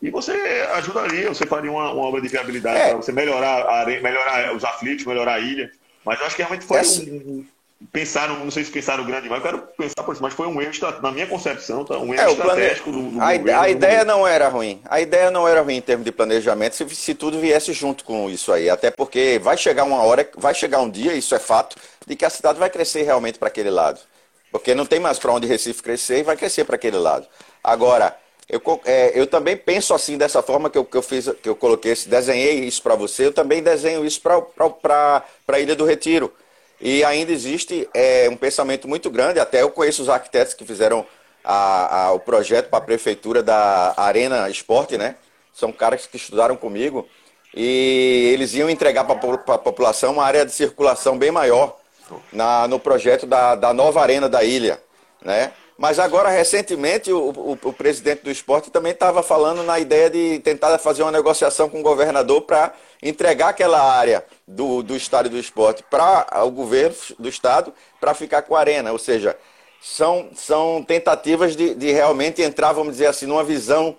E você ajudaria, você faria uma, uma obra de viabilidade é. para você melhorar, a, melhorar os aflitos, melhorar a ilha. Mas eu acho que realmente foi Essa... um, pensaram, não sei se pensaram grande, mas eu quero pensar por isso, mas foi um erro, na minha concepção, tá? um erro é, estratégico plane... do, do, a, governo, a ideia não era ruim. A ideia não era ruim em termos de planejamento, se, se tudo viesse junto com isso aí. Até porque vai chegar uma hora, vai chegar um dia, isso é fato, de que a cidade vai crescer realmente para aquele lado. Porque não tem mais para onde Recife crescer e vai crescer para aquele lado. Agora, eu, é, eu também penso assim, dessa forma que eu, que eu fiz, que eu coloquei, desenhei isso para você, eu também desenho isso para a Ilha do Retiro. E ainda existe é, um pensamento muito grande, até eu conheço os arquitetos que fizeram a, a, o projeto para a prefeitura da Arena Esporte, né? São caras que estudaram comigo e eles iam entregar para a população uma área de circulação bem maior na, no projeto da, da nova arena da ilha, né? Mas agora, recentemente, o, o, o presidente do esporte também estava falando na ideia de tentar fazer uma negociação com o governador para entregar aquela área do, do estádio do esporte para o governo do estado para ficar com a arena. Ou seja, são, são tentativas de, de realmente entrar, vamos dizer assim, numa visão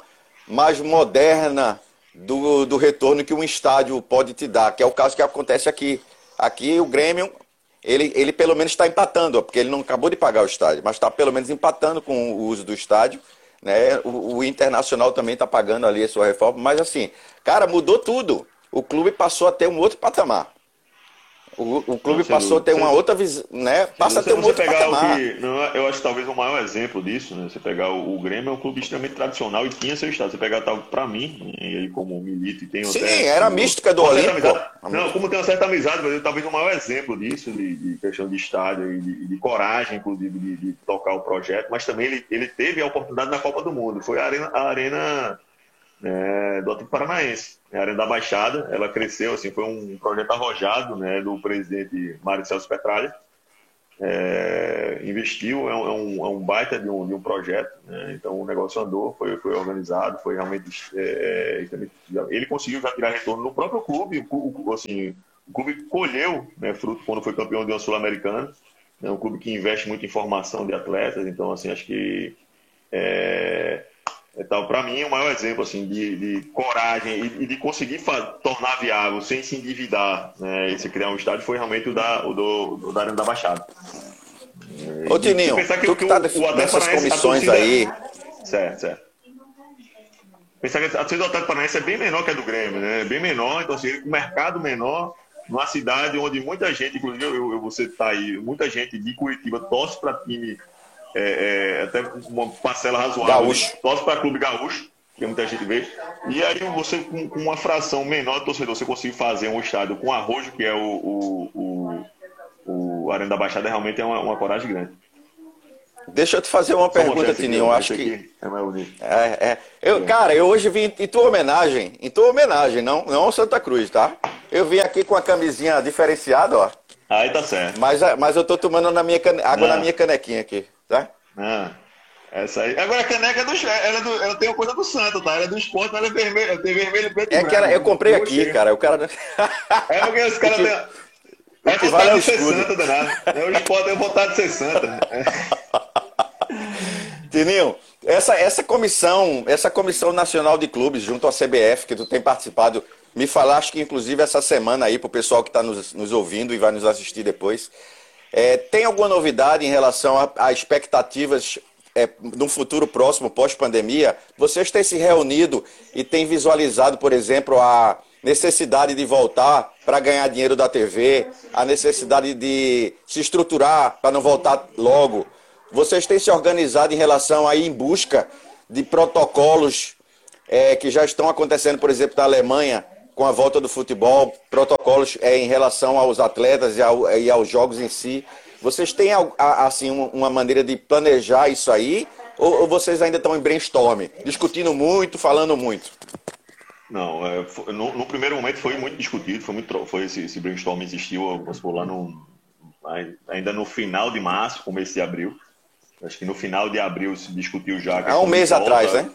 mais moderna do, do retorno que um estádio pode te dar, que é o caso que acontece aqui. Aqui o Grêmio ele, ele pelo menos está empatando, porque ele não acabou de pagar o estádio, mas está pelo menos empatando com o uso do estádio. Né? O, o Internacional também está pagando ali a sua reforma, mas assim, cara, mudou tudo. O clube passou a ter um outro patamar. O, o clube não, passou a ter uma outra visão, né? Passa a ter um outro pegar. Que, não, eu acho que talvez o maior exemplo disso, né? Você pegar o, o, Grêmio é um clube extremamente tradicional e tinha seu estado. Você pegar para mim, e aí como milito e tem Sim, até, era a mística do Olímpico. Não, como tem uma certa amizade, mas talvez o maior exemplo disso, de, de questão de estádio e de, de coragem, inclusive, de, de, tocar o projeto, mas também ele, ele teve a oportunidade na Copa do Mundo. Foi a Arena, a arena né, do Atlético Paranaense. A Arena da Baixada, ela cresceu, assim, foi um projeto arrojado né, do presidente Mário Celso Petralha. É, investiu, é um, é um, é um, baita de um, de um projeto, né? então o negócio andou, foi, foi organizado, foi realmente. É, é ele conseguiu já tirar retorno no próprio clube, o, assim, o clube colheu né, fruto quando foi campeão de uma Sul-Americana, é um clube que investe muito em formação de atletas, então assim, acho que é, então, para mim, o maior exemplo assim, de, de coragem e, e de conseguir tornar viável sem se endividar né, e se criar um estádio foi realmente o da, o do, da Arena da Baixada. Ô, Tininho, que, tu que está nessas comissões torcida... aí... Certo, certo. Pensar que a torcida do Atlético Paranaense é bem menor que a do Grêmio, né? É bem menor, então assim, o mercado menor, numa cidade onde muita gente, inclusive eu, eu você está aí, muita gente de Curitiba torce para time é, é, até uma parcela razoável. Gaúcho. Torce para clube gaúcho, que muita gente vê. E aí você, com, com uma fração menor de torcedor, você conseguir fazer um estádio com arrojo, que é o, o, o, o Arena da Baixada, realmente é uma, uma coragem grande. Deixa eu te fazer uma pergunta, Tininho. Eu acho que. É mais bonito. É, é. Eu, cara, eu hoje vim em tua homenagem. Em tua homenagem, não, não Santa Cruz, tá? Eu vim aqui com a camisinha diferenciada, ó. Aí tá certo. Mas, mas eu tô tomando na minha cane... água não. na minha canequinha aqui tá? Ah, essa aí. Agora a caneca é do, ela, é do, ela tem uma coisa do santo, tá? Ela é do esporte, mas ela é vermelha, ela tem vermelho, preto É que ela, eu comprei eu aqui, cara. O cara. É porque os caras têm. É vontade vale de ser santa, danado. É o esporte, é vontade de ser santa. Tininho, essa, essa comissão, essa comissão nacional de clubes junto à CBF, que tu tem participado, me falaste que inclusive essa semana aí, pro pessoal que está nos, nos ouvindo e vai nos assistir depois, É, tem alguma novidade em relação a, a expectativas é, no futuro próximo, pós-pandemia? Vocês têm se reunido e têm visualizado, por exemplo, a necessidade de voltar para ganhar dinheiro da TV, a necessidade de se estruturar para não voltar logo. Vocês têm se organizado em relação aí em busca de protocolos é, que já estão acontecendo, por exemplo, na Alemanha, com a volta do futebol, protocolos é, em relação aos atletas e, ao, e aos jogos em si. Vocês têm assim uma maneira de planejar isso aí? Ou, ou vocês ainda estão em brainstorm, discutindo muito, falando muito? Não, é, foi, no, no, primeiro momento foi muito discutido, foi muito, foi esse, esse brainstorm existiu, por lá no, ainda no final de março, começo de abril. Acho que no final de abril se discutiu já. Há um mês volta, atrás, né?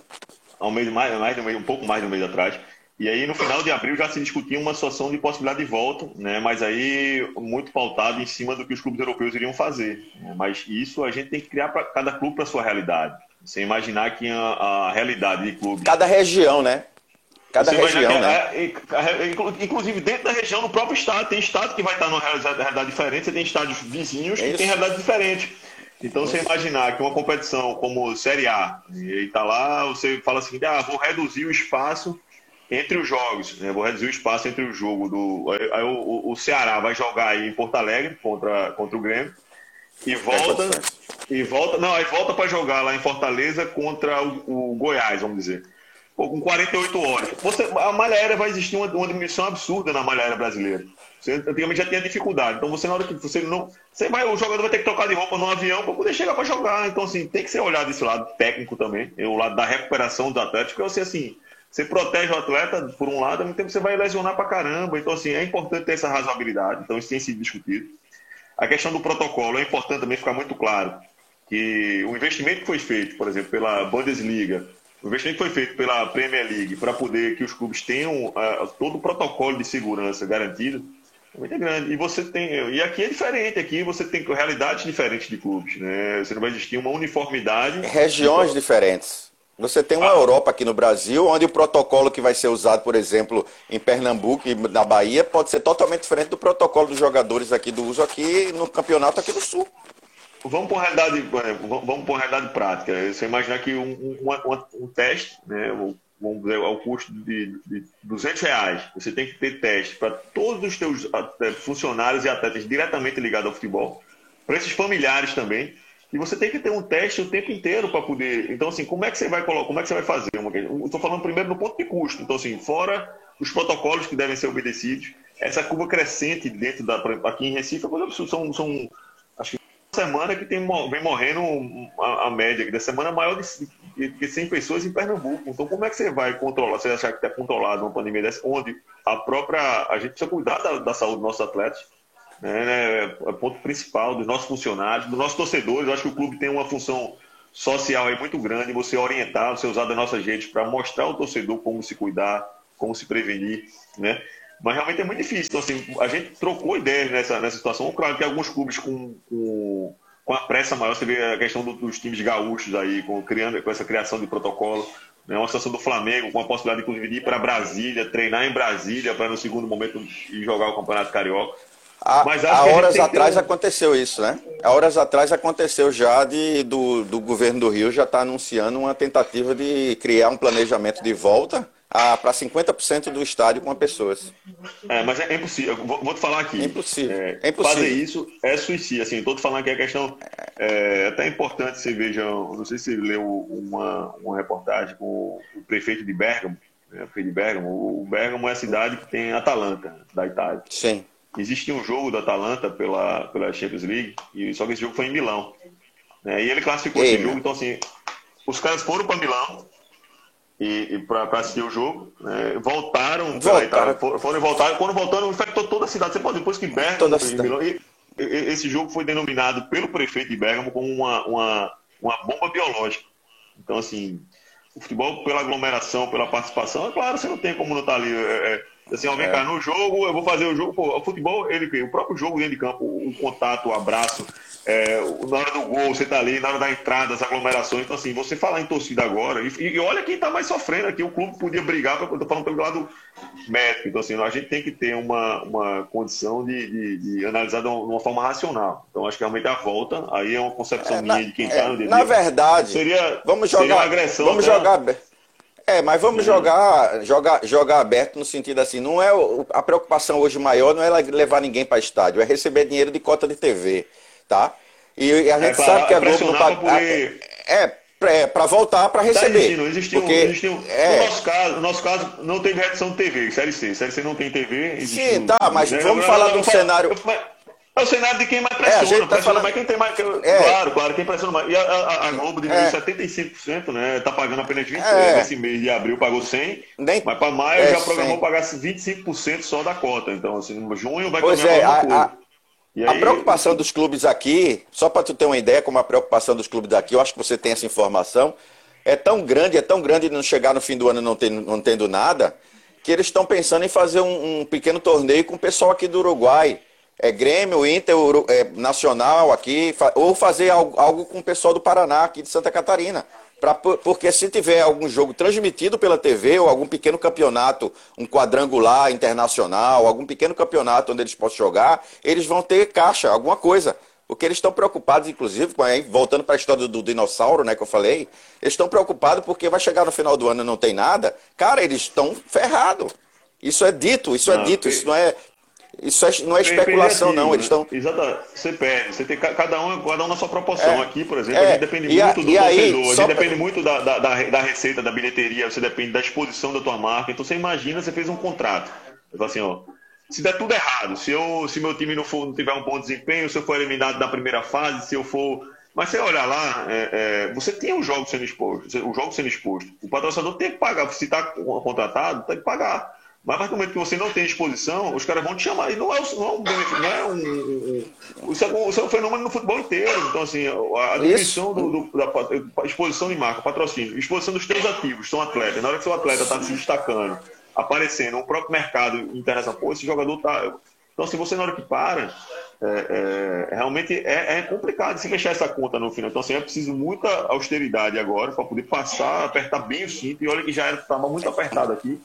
Há um mês mais, mais um pouco mais de um mês atrás. E aí, no final de abril, já se discutia uma situação de possibilidade de volta, né? mas aí muito pautado em cima do que os clubes europeus iriam fazer. Né? Mas isso a gente tem que criar para cada clube para sua realidade. Você imaginar que a, a, realidade de clube. Cada região, né? Cada Você região, né? É, é, inclusive dentro da região, no próprio estado. Tem estado que vai estar numa realidade diferente, você tem estados vizinhos que têm realidade diferente. Então, você imaginar que uma competição como Série A, e está lá, você fala assim, ah, vou reduzir o espaço entre os jogos, né? vou reduzir o espaço entre o jogo do. Aí o, o Ceará vai jogar aí em Porto Alegre contra, contra o Grêmio e volta. E volta. Não, aí volta para jogar lá em Fortaleza contra o, o Goiás, vamos dizer. Pô, com 48 horas. Você, a malha aérea vai existir uma, uma diminuição absurda na malha aérea brasileira. Você antigamente já tinha dificuldade. Então você na hora que você não. Você vai, o jogador vai ter que trocar de roupa no avião para poder chegar para jogar. Então, assim, tem que ser olhado esse lado técnico também, o lado da recuperação do Atlético, eu sei assim você protege o atleta, por um lado, ao mesmo tempo você vai lesionar pra caramba. Então, assim, é importante ter essa razoabilidade. Então, isso tem sido discutido. A questão do protocolo é importante também ficar muito claro que o investimento que foi feito, por exemplo, pela Bundesliga, o investimento que foi feito pela Premier League para poder que os clubes tenham uh, todo o protocolo de segurança garantido, é muito grande. E você tem. E aqui é diferente, aqui você tem realidades diferentes de clubes. Né? Você não vai existir uma uniformidade. Regiões de... diferentes. Você tem uma ah. Europa aqui no Brasil, onde o protocolo que vai ser usado, por exemplo, em Pernambuco e na Bahia, pode ser totalmente diferente do protocolo dos jogadores aqui do uso aqui no campeonato aqui do Sul. Vamos para uma realidade, é, vamos para realidade prática. Você imaginar que um, um, um teste, né, vamos dizer, ao custo de, de 200 reais, você tem que ter teste para todos os seus funcionários e atletas diretamente ligados ao futebol, para esses familiares também, e você tem que ter um teste o tempo inteiro para poder. Então, assim, como é que você vai colocar, como é que você vai fazer? Estou falando primeiro no ponto de custo. Então, assim, fora os protocolos que devem ser obedecidos, essa curva crescente dentro da. Aqui em Recife, exemplo, são, são acho que uma semana que tem, vem morrendo a, a média, da semana é maior de, de 100 pessoas em Pernambuco. Então, como é que você vai controlar? Você achar que está controlado uma pandemia dessa, onde a própria. A gente precisa cuidar da, da saúde dos nossos atletas né, é o ponto principal dos nossos funcionários, dos nossos torcedores. Eu acho que o clube tem uma função social aí muito grande, você orientar, você usar das nossas redes para mostrar ao torcedor como se cuidar, como se prevenir, né? Mas realmente é muito difícil. Então, assim, a gente trocou ideias nessa, nessa situação. Claro que alguns clubes com, com, com a pressa maior, você vê a questão do, dos times gaúchos aí, com, criando, com essa criação de protocolo. Né? Uma situação do Flamengo, com a possibilidade, inclusive, de ir para Brasília, treinar em Brasília, para no segundo momento jogar o Campeonato Carioca. Há, há horas atrás um... aconteceu isso, né? Há horas atrás aconteceu já de, do, do governo do Rio já está anunciando uma tentativa de criar um planejamento de volta para 50% do estádio com pessoas. É, mas é impossível. Vou, vou te falar aqui. É impossível. É, é impossível. Fazer isso é suicídio. Assim, estou te falando que a questão é até importante você veja. Não sei se você leu uma, uma reportagem com o prefeito de Bergamo. Né, o prefeito de Bergamo. O Bergamo é a cidade que tem Atalanta, da Itália. Sim existia um jogo do Atalanta pela, pela Champions League, e só que esse jogo foi em Milão. Né? E ele classificou Ei, esse jogo, então assim, os caras foram para Milão e, e para assistir o jogo, né? voltaram, voltaram. Itália, foram, e voltaram, quando voltaram, infectou toda a cidade. Você pode, depois que Bergamo Milão, e, e, esse jogo foi denominado pelo prefeito de Bergamo como uma, uma, uma bomba biológica. Então, assim, o futebol pela aglomeração, pela participação, é claro, você não tem como não estar tá ali. É, é Assim, ó, vem é. cá, no jogo, eu vou fazer o jogo, pô, o futebol, ele, o próprio jogo dentro de campo, o contato, o abraço, é, na hora do gol, você tá ali, na hora da entrada, as aglomerações. Então, assim, você falar em torcida agora, e, e olha quem tá mais sofrendo aqui, o clube podia brigar, eu tô falando pelo lado médico. Então, assim, a gente tem que ter uma, uma condição de, de, de analisar de uma, de uma, forma racional. Então, acho que realmente a volta, aí é uma concepção é, minha na, de quem tá no dia Na verdade, seria, vamos jogar, seria uma agressão. Vamos jogar. É, mas vamos jogar, jogar, jogar aberto no sentido assim, não é a preocupação hoje maior não é levar ninguém para estádio, é receber dinheiro de cota de TV tá? E, a gente é sabe que a Globo não paga. É, é para voltar para tá receber. Tá existiu, porque, existiu, é... no, nosso caso, no nosso caso, não teve redução de TV, Série C. Série C não tem TV. Sim, tá, mas né? vamos eu, falar de um cenário. É o cenário de quem mais pressiona. É, a gente tá falando... mais quem tem mais. É. Claro, claro, quem pressiona mais. E a, a, a Globo diminuiu é. 75%, né? Tá pagando apenas 20%. É. Esse mês de abril pagou 100%. Nem... Mas para maio é, já programou 100. pagar 25% só da cota. Então, assim, junho vai pois é, a, Aí... A preocupação dos clubes aqui, só para tu ter uma ideia como a preocupação dos clubes daqui, eu acho que você tem essa informação, é tão grande, é tão grande de não chegar no fim do ano não tendo, não tendo nada, que eles estão pensando em fazer um, um, pequeno torneio com o pessoal aqui do Uruguai. É Grêmio, Inter, é, Nacional aqui, ou fazer algo, algo com o pessoal do Paraná, aqui de Santa Catarina. Pra, porque se tiver algum jogo transmitido pela TV ou algum pequeno campeonato, um quadrangular internacional, algum pequeno campeonato onde eles possam jogar, eles vão ter caixa, alguma coisa. Porque eles estão preocupados, inclusive, voltando para a história do, dinossauro, né, que eu falei, eles estão preocupados porque vai chegar no final do ano e não tem nada. Cara, eles estão ferrados. Isso é dito, isso é não, é dito, isso não é isso é, não é especulação, não. Eles estão. Exatamente. Você perde. Você tem cada um, cada um na sua proporção. É, Aqui, por exemplo, é, a gente depende muito a, do torcedor, aí, a gente depende muito da, da, da, receita, da bilheteria, você depende da exposição da tua marca. Então você imagina, você fez um contrato. Você fala assim, ó. Se der tudo errado, se, eu, se meu time não, for, não tiver um bom desempenho, se eu for eliminado na primeira fase, se eu for. Mas você olha lá, é, é, você tem um jogo sendo exposto, o jogo sendo exposto. O patrocinador tem que pagar. Se está contratado, tem que pagar. Mas a partir do momento que você não tem exposição, os caras vão te chamar. E não é, não é um não é um, isso, é um, isso é um fenômeno no futebol inteiro. Então, assim, a diminuição do, do, da exposição de marca, patrocínio, exposição dos teus ativos, são atletas. Na hora que seu atleta está se destacando, aparecendo no próprio mercado internacional, pô, esse jogador tá. Então, se você na hora que para, é, é, realmente é, é, complicado se fechar essa conta no final. Então, assim, é preciso muita austeridade agora para poder passar, apertar bem o cinto. E olha que já estava muito apertado aqui.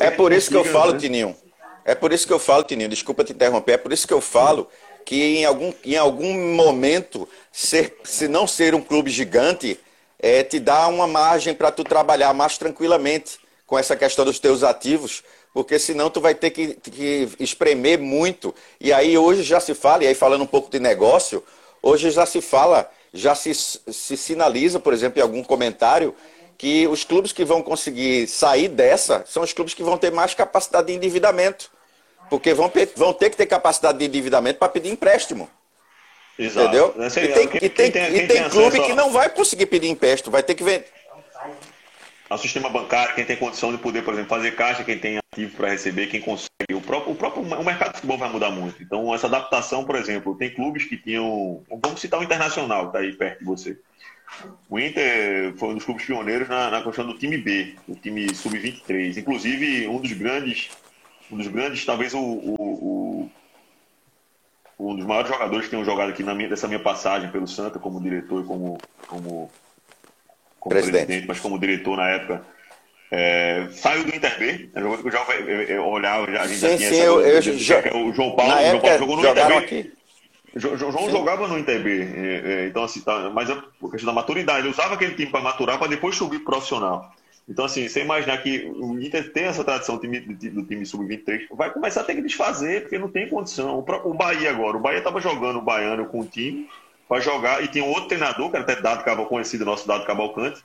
É por isso que eu falo, né? Tininho. É por isso que eu falo, Tininho, desculpa te interromper, é por isso que eu falo que em algum, em algum momento, ser, se não ser um clube gigante, é, te dá uma margem para tu trabalhar mais tranquilamente com essa questão dos teus ativos, porque senão tu vai ter que, que espremer muito. E aí hoje já se fala, e aí falando um pouco de negócio, hoje já se fala, já se, se sinaliza, por exemplo, em algum comentário, que os clubes que vão conseguir sair dessa são os clubes que vão ter mais capacidade de endividamento. Porque vão, vão ter que ter capacidade de endividamento para pedir empréstimo. Exato. Entendeu? E tem, quem, e tem, tem, e tem clube que não vai conseguir pedir empréstimo, vai ter que vender. O sistema bancário, quem tem condição de poder, por exemplo, fazer caixa, quem tem ativo para receber, quem consegue. O próprio, o próprio o mercado de futebol vai mudar muito. Então, essa adaptação, por exemplo, tem clubes que tinham. Vamos citar o Internacional, que está aí perto de você. O Inter foi um dos clubes pioneiros na, na questão do time B, o time sub-23. Inclusive, um dos grandes, um dos grandes, talvez o, o, o, um dos maiores jogadores que tenham jogado aqui na minha, dessa minha passagem pelo Santa, como diretor e como, como, como presidente. presidente. mas como diretor na época. É, saiu do Inter B, é jogador que eu já olhava, a gente sim, já tinha sim, essa, eu, eu, já, o João Paulo, João Paulo jogou no Inter B. Aqui. João Sim. jogava no INTB, é, é, então assim, tá, mas é questão da maturidade, ele usava aquele time para maturar para depois subir profissional. Então, assim, você imaginar que o Inter tem essa tradição do time, do time sub-23, vai começar a ter que desfazer, porque não tem condição. O, o Bahia agora, o Bahia estava jogando o Baiano com o time para jogar, e tinha um outro treinador, que era até Dado Cavalcante, conhecido, nosso Dado Cavalcante,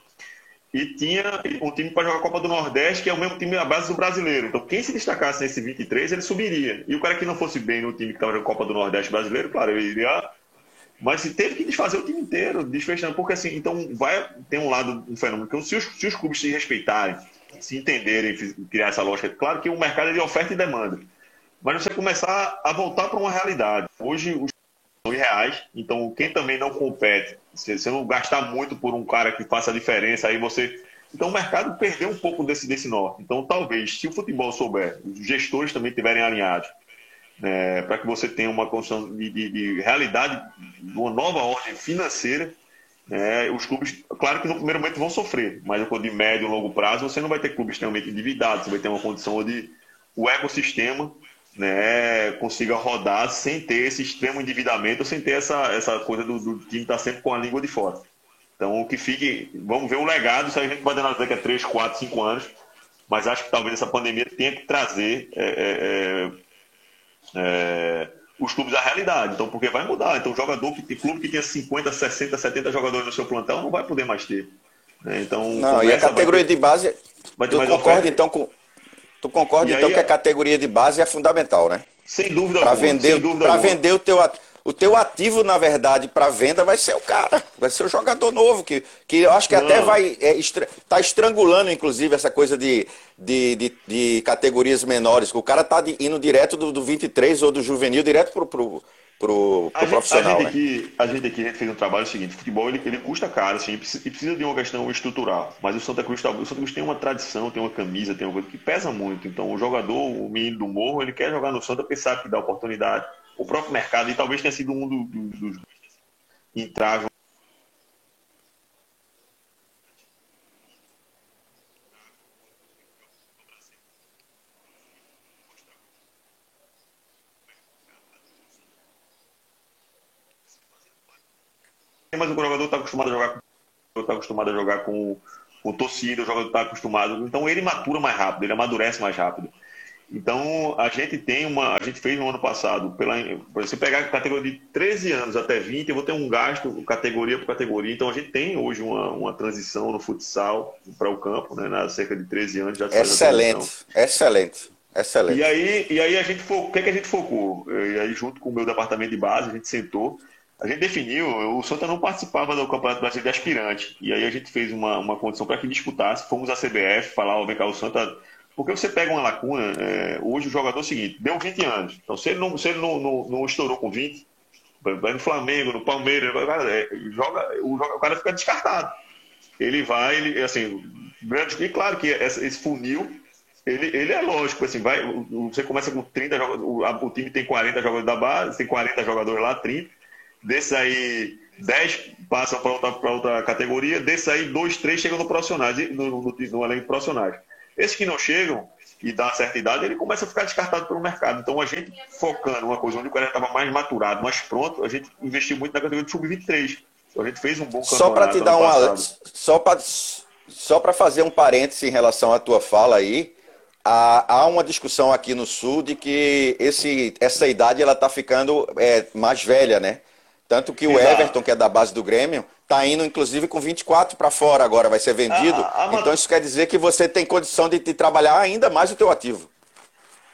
e tinha um time para jogar a Copa do Nordeste, que é o mesmo time à base do brasileiro. Então, quem se destacasse nesse 23, ele subiria. E o cara que não fosse bem no time que estava na Copa do Nordeste brasileiro, claro, ele iria. Mas se teve que desfazer o time inteiro, desfechando, porque assim, então vai ter um lado, um fenômeno, que se os, se os clubes se respeitarem, se entenderem, criar essa lógica, claro que o mercado é de oferta e demanda. Mas você começar a voltar para uma realidade. Hoje os são irreais, então quem também não compete se você não gastar muito por um cara que faça a diferença, aí você Então o mercado perdeu um pouco desse, desse norte. Então talvez, se o futebol souber, os gestores também estiverem alinhados, né, para que você tenha uma condição de, de, de, realidade, de uma nova ordem financeira, né, os clubes, claro que no primeiro momento vão sofrer, mas de médio e longo prazo você não vai ter clubes extremamente endividados, você vai ter uma condição onde o ecossistema né, consiga rodar sem ter esse extremo endividamento, sem ter essa, essa coisa do, do time estar tá sempre com a língua de fora. Então, que fique, vamos ver o legado, se a gente pode analisar daqui a 3, 4, 5 anos, mas acho que talvez essa pandemia tenha que trazer é, é, é, é, os clubes à realidade. Então, porque vai mudar. Então, o jogador que clube que tinha 50, 60, 70 jogadores no seu plantão não vai poder mais ter. Né? Então, não, e a categoria ter, de base. Eu concordo então com. Tu concorda então aí, que a categoria de base é fundamental, né? Sem dúvida Para vender, pra vender o teu o teu ativo, na verdade, para venda vai ser o cara, vai ser o jogador novo, que, que eu acho que Não. até vai é, estra, tá estrangulando, inclusive, essa coisa de, de, de, de categorias menores, o cara tá de, indo direto do, do 23 ou do juvenil direto pro, pro, pro, pro a profissional. Gente, a, gente né? aqui, a gente aqui a gente fez um trabalho seguinte, futebol ele, ele custa caro, assim, e precisa de uma questão estrutural. Mas o Santa Cruz, o Santa Cruz tem uma tradição, tem uma camisa, tem uma coisa que pesa muito. Então o jogador, o menino do morro, ele quer jogar no Santa pensar que dá oportunidade o próprio mercado, e talvez tenha sido um do, do, dos entraves mas o jogador está acostumado a jogar está acostumado a jogar com, com torcida, o jogador está acostumado. Então ele matura mais rápido, ele amadurece mais rápido. Então, a gente tem uma. A gente fez no ano passado, pela, você pegar a categoria de 13 anos até 20, eu vou ter um gasto categoria por categoria. Então, a gente tem hoje uma, uma transição no futsal para o campo, né? Na cerca de 13 anos já Excelente, excelente. Excelente. E aí, e aí a gente o que, é que a gente focou? E aí, junto com o meu departamento de base, a gente sentou, a gente definiu, o Santa não participava do Campeonato Brasileiro de Aspirante. E aí a gente fez uma, uma condição para que disputasse, fomos à CBF, falar, ó, vem cá, o Santa porque você pega uma lacuna, é, hoje o jogador é o seguinte, deu 20 anos. Então, se ele não, se ele não, não, não estourou com 20, vai no Flamengo, no Palmeiras, é, joga, o, o, cara fica descartado. Ele vai, ele, assim, e claro que esse, funil, ele, ele é lógico, assim, vai, você começa com 30 jogadores, o time tem 40 jogadores da base, tem 40 jogadores lá, 30, desses aí 10 passam para outra, outra categoria, desses aí 2, 3 chegam no profissionais, no, no, no, elenco profissionais. Esses que não chegam e dá certa idade, ele começa a ficar descartado pelo mercado. Então a gente focando uma coisa onde o cara estava mais maturado, mais pronto, a gente investiu muito na categoria de sub-23. Então a gente fez um bom campeonato. Só para te dar uma só para só para fazer um parêntese em relação à tua fala aí, há, há uma discussão aqui no sul de que esse, essa idade ela está ficando é, mais velha, né? Tanto que o Everton, que é da base do Grêmio, está indo inclusive com 24 para fora agora, vai ser vendido. A, a, a, então isso quer dizer que você tem condição de, de, trabalhar ainda mais o teu ativo.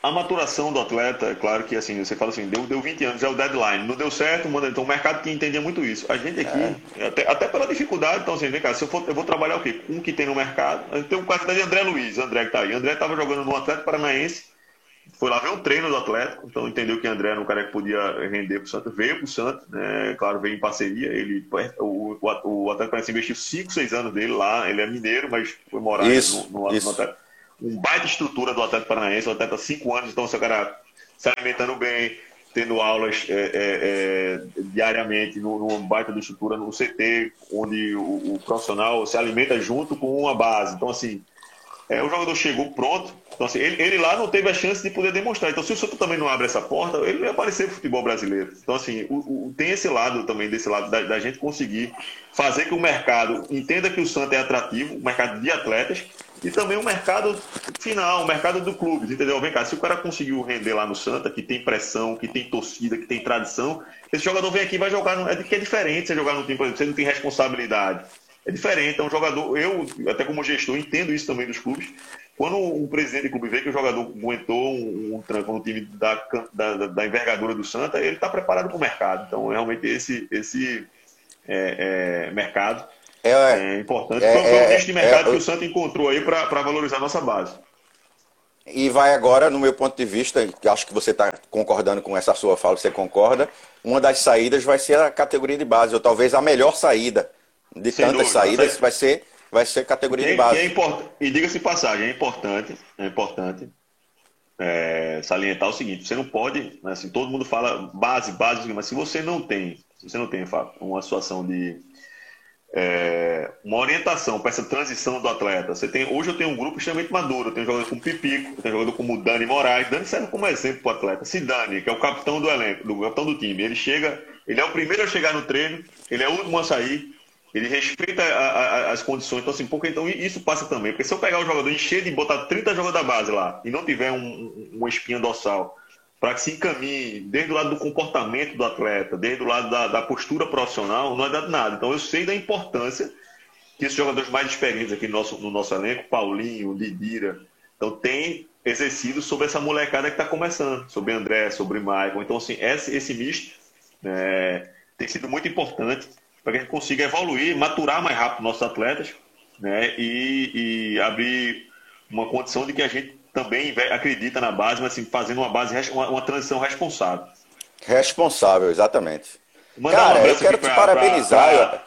A maturação do atleta, é claro que assim, você fala assim, deu, deu 20 anos, é o deadline. Não deu certo, manda. Então o mercado que entendia muito isso. A gente aqui, é. até, até, pela dificuldade, então assim, vem cá, se eu for, eu vou trabalhar o quê? Com o que tem no mercado. Tem um caso de André Luiz, André que tá aí. André estava jogando no Atlético Paranaense foi lá ver um treino do Atlético, então entendeu que André era um cara que podia render para o Santos, veio para o Santos, né? claro, veio em parceria, ele, o, o, o Atlético parece investiu 5, 6 anos dele lá, ele é mineiro, mas foi morar isso, no, no, isso. no Atlético. Um baita estrutura do Atlético Paranaense, o Atlético há 5 anos, então seu cara se alimentando bem, tendo aulas é, é, é, diariamente numa baita de estrutura no CT, onde o, o profissional se alimenta junto com uma base. Então, assim, é, o jogador chegou pronto. Então, assim, ele, ele, lá não teve a chance de poder demonstrar. Então, se o Santos também não abre essa porta, ele não ia aparecer no futebol brasileiro. Então, assim, o, o, tem esse lado também, desse lado da, da, gente conseguir fazer que o mercado entenda que o Santos é atrativo, o mercado de atletas, e também o mercado final, o mercado do clube, entendeu? Vem cá, se o cara conseguiu render lá no Santa, que tem pressão, que tem torcida, que tem tradição, esse jogador vem aqui e vai jogar, no, é que é diferente você jogar no time, por exemplo, você não tem responsabilidade é diferente. É um jogador, eu, até como gestor, entendo isso também dos clubes. Quando um presidente do clube vê que o jogador aguentou um, um tranco no time da, da, da, envergadura do Santa, ele está preparado para o mercado. Então, realmente, esse, esse é, é, mercado é, é importante. É, foi, um nicho de mercado que o Santa encontrou aí para valorizar a nossa base. E vai agora, no meu ponto de vista, que acho que você está concordando com essa sua fala, você concorda, uma das saídas vai ser a categoria de base, ou talvez a melhor saída de Sem tantas dúvida, saídas, vai ser vai ser categoria de é, base. É import... E diga-se passagem, é importante, é importante é, salientar o seguinte: você não pode, né, assim, todo mundo fala base, base, mas se você não tem, se você não tem uma situação de é, uma orientação para essa transição do atleta. Você tem, hoje eu tenho um grupo extremamente maduro. Eu tenho jogador como Pipico, eu tenho jogador como Dani Moraes. Dani serve como exemplo para o atleta. Se Dani, que é o capitão do elenco, do capitão do time, ele chega, ele é o primeiro a chegar no treino, ele é o último a sair, ele respeita a, a, as condições. Então, assim, porque então isso passa também. Porque se eu pegar o jogador, encher de botar 30 jogadores da base lá e não tiver um, um, uma espinha dorsal para que se encaminhe desde o lado do comportamento do atleta, desde o lado da, da postura profissional, não é dado nada. Então eu sei da importância que esses jogadores mais experientes aqui no nosso, no nosso elenco, Paulinho, Lidira, então tem exercido sobre essa molecada que está começando, sobre André, sobre Michael. Então, assim, esse, esse misto é, tem sido muito importante para que a gente consiga evoluir, maturar mais rápido nossos atletas né, e, e abrir uma condição de que a gente também acredita na base, mas assim, fazendo uma base, uma, uma transição responsável. Responsável, exatamente. Cara, um eu quero te pra, parabenizar. Pra, pra...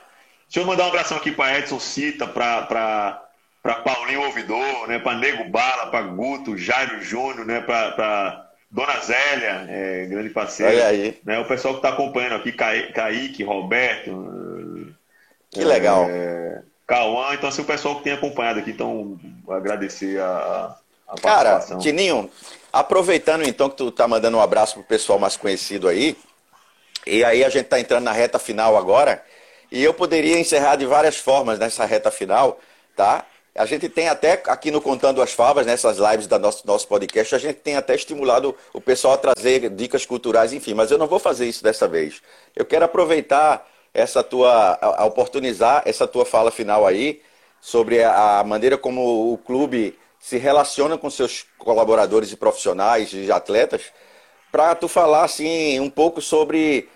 Deixa eu mandar um abração aqui para Edson Cita, para Paulinho Ouvidor, né, para Nego Bala, para Guto, Jairo Júnior, né, para Dona Zélia, é, grande parceiro. Olha aí. Né, o pessoal que está acompanhando aqui, Kaique, Roberto. Que legal. É, Cauã, então assim, o pessoal que tem acompanhado aqui, então agradecer a, Cara, Tininho, aproveitando então que tu tá mandando um abraço pro pessoal mais conhecido aí, e aí a gente tá entrando na reta final agora, e eu poderia encerrar de várias formas nessa reta final, tá? A gente tem até aqui no Contando as Favas, nessas lives da nosso, nosso podcast, a gente tem até estimulado o pessoal a trazer dicas culturais, enfim, mas eu não vou fazer isso dessa vez. Eu quero aproveitar essa tua, a, a oportunizar essa tua fala final aí sobre a, a maneira como o clube se relaciona com seus colaboradores e profissionais e atletas, para tu falar assim um pouco sobre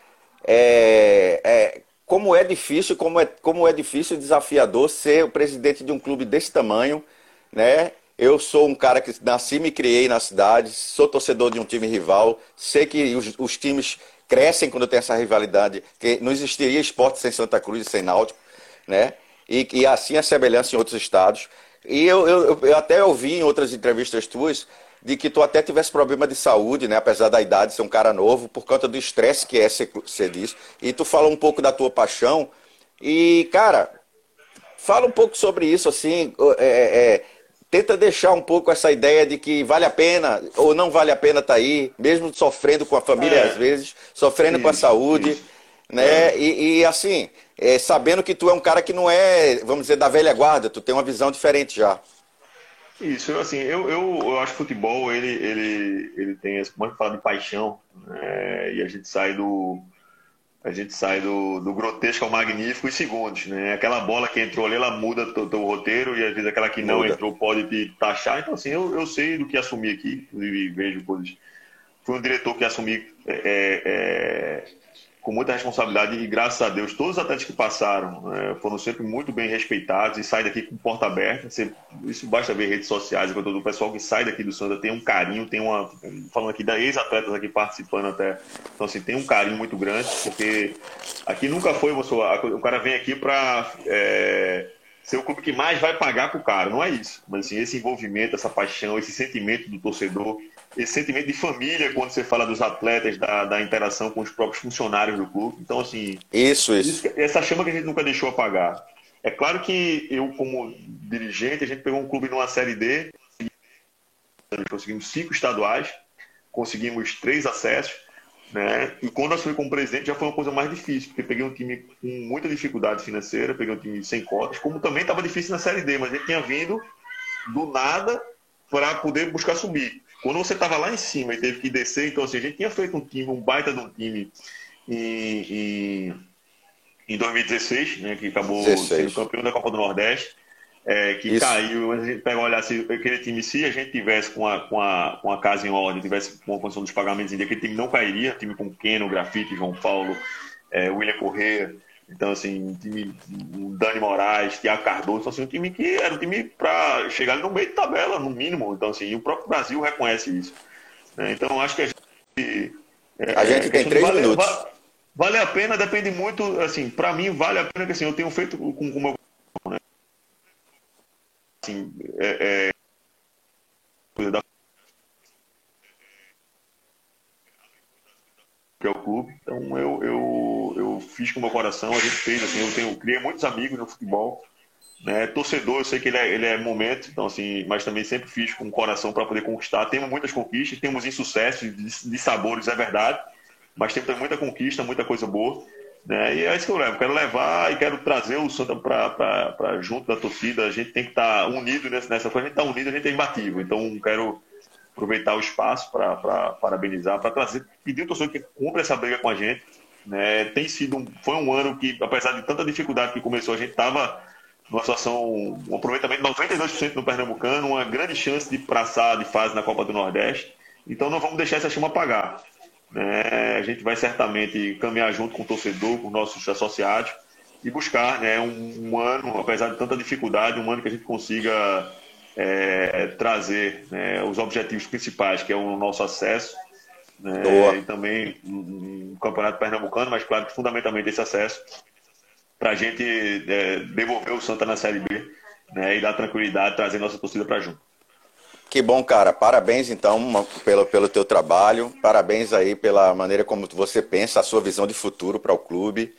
é, é, como é difícil, como é, como é difícil e desafiador ser o presidente de um clube desse tamanho, né? Eu sou um cara que nasci e me criei na cidade, sou torcedor de um time rival, sei que os, os times crescem quando tem essa rivalidade, que não existiria esporte sem Santa Cruz e sem Náutico, né? E, e assim a semelhança em outros estados. E eu, eu, eu até ouvi em outras entrevistas tuas de que tu até tivesse problema de saúde, né? Apesar da idade ser um cara novo, por conta do estresse que é ser, ser disso. E tu fala um pouco da tua paixão. E, cara, fala um pouco sobre isso, assim. É, é, é, tenta deixar um pouco essa ideia de que vale a pena ou não vale a pena estar tá aí, mesmo sofrendo com a família é. às vezes, sofrendo isso, com a saúde, isso. né? É. E, e, assim, é, sabendo que tu é um cara que não é, vamos dizer, da velha guarda, tu tem uma visão diferente já. Isso, assim, eu, eu, eu acho que o futebol, ele, ele, ele tem, como gente fala de paixão, né? e a gente sai do a gente sai do, do grotesco ao magnífico em segundos, né? Aquela bola que entrou ali, ela muda o teu roteiro, e às vezes aquela que não muda. entrou pode te taxar. Então, assim, eu, eu sei do que assumi aqui, inclusive vejo coisas. Fui um diretor que assumi é, é, com muita responsabilidade e graças a Deus todos os atletas que passaram é, foram sempre muito bem respeitados e saem daqui com porta aberta. Você, isso basta ver redes sociais, quando o pessoal que sai daqui do Santa tem um carinho, tem uma falando aqui da ex-atletas aqui participando até, então assim tem um carinho muito grande porque aqui nunca foi o cara vem aqui para é, ser o clube que mais vai pagar pro cara, não é isso, mas assim esse envolvimento, essa paixão, esse sentimento do torcedor esse sentimento de família quando você fala dos atletas, da, da interação com os próprios funcionários do clube. Então, assim. Isso, isso. Essa chama que a gente nunca deixou apagar. É claro que eu, como dirigente, a gente pegou um clube numa Série D, conseguimos cinco estaduais, conseguimos três acessos, né? E quando eu assumi como presidente já foi uma coisa mais difícil, porque peguei um time com muita dificuldade financeira, peguei um time sem cotas, como também estava difícil na Série D, mas ele tinha vindo do nada para poder buscar subir. Quando você estava lá em cima e teve que descer, então assim, a gente tinha feito um time, um baita de um time em, em, em 2016, né, que acabou 16. sendo campeão da Copa do Nordeste, é, que Isso. caiu, a gente pega olhar se aquele time, se a gente tivesse com a, com a, com a casa em ordem, tivesse com a condição dos pagamentos em dia, aquele time não cairia, time com Keno, Grafite, João Paulo, é, William Corrêa, então, assim, um time, um Dani Moraes, Thiago Cardoso, assim, um time que era um time para chegar no meio de tabela, no mínimo. Então, assim, e o próprio Brasil reconhece isso. Né? Então, acho que a gente. É, a gente tem três vale, minutos. Vale, vale, a pena, depende muito, assim, para mim, vale a pena que assim, eu tenho feito com o meu. Né? assim, é, é, da que é o clube. Então eu, eu, fiz com o meu coração, a gente fez assim, eu tenho criei muitos amigos no futebol. Né? Torcedor, eu sei que ele é, ele é momento, então assim, mas também sempre fiz com o coração para poder conquistar. Temos muitas conquistas, temos insucessos de, de sabores, é verdade, mas temos muita conquista, muita coisa boa. Né? E é isso que eu levo. Quero levar e quero trazer o Santa para junto da torcida. A gente tem que estar tá unido nessa, nessa coisa. A gente está unido, a gente é imbatível. Então, quero aproveitar o espaço para parabenizar, para trazer, pedir ao torcedor que cumpra essa briga com a gente. Né? Tem sido um, foi um ano que, apesar de tanta dificuldade que começou, a gente estava numa situação, um aproveitamento de 92% no Pernambucano, uma grande chance de passar de fase na Copa do Nordeste. Então não vamos deixar essa chama apagar. Né? A gente vai certamente caminhar junto com o torcedor, com nossos associados e buscar né, um, um ano, apesar de tanta dificuldade, um ano que a gente consiga é, trazer né, os objetivos principais, que é o nosso acesso, né, e também um, um, campeonato pernambucano, mas claro que fundamentalmente esse acesso, para a gente é, devolver o Santa na Série B né, e dar tranquilidade, trazer nossa torcida para junto. Que bom, cara. Parabéns, então, pelo, pelo teu trabalho. Parabéns aí pela maneira como você pensa, a sua visão de futuro para o clube.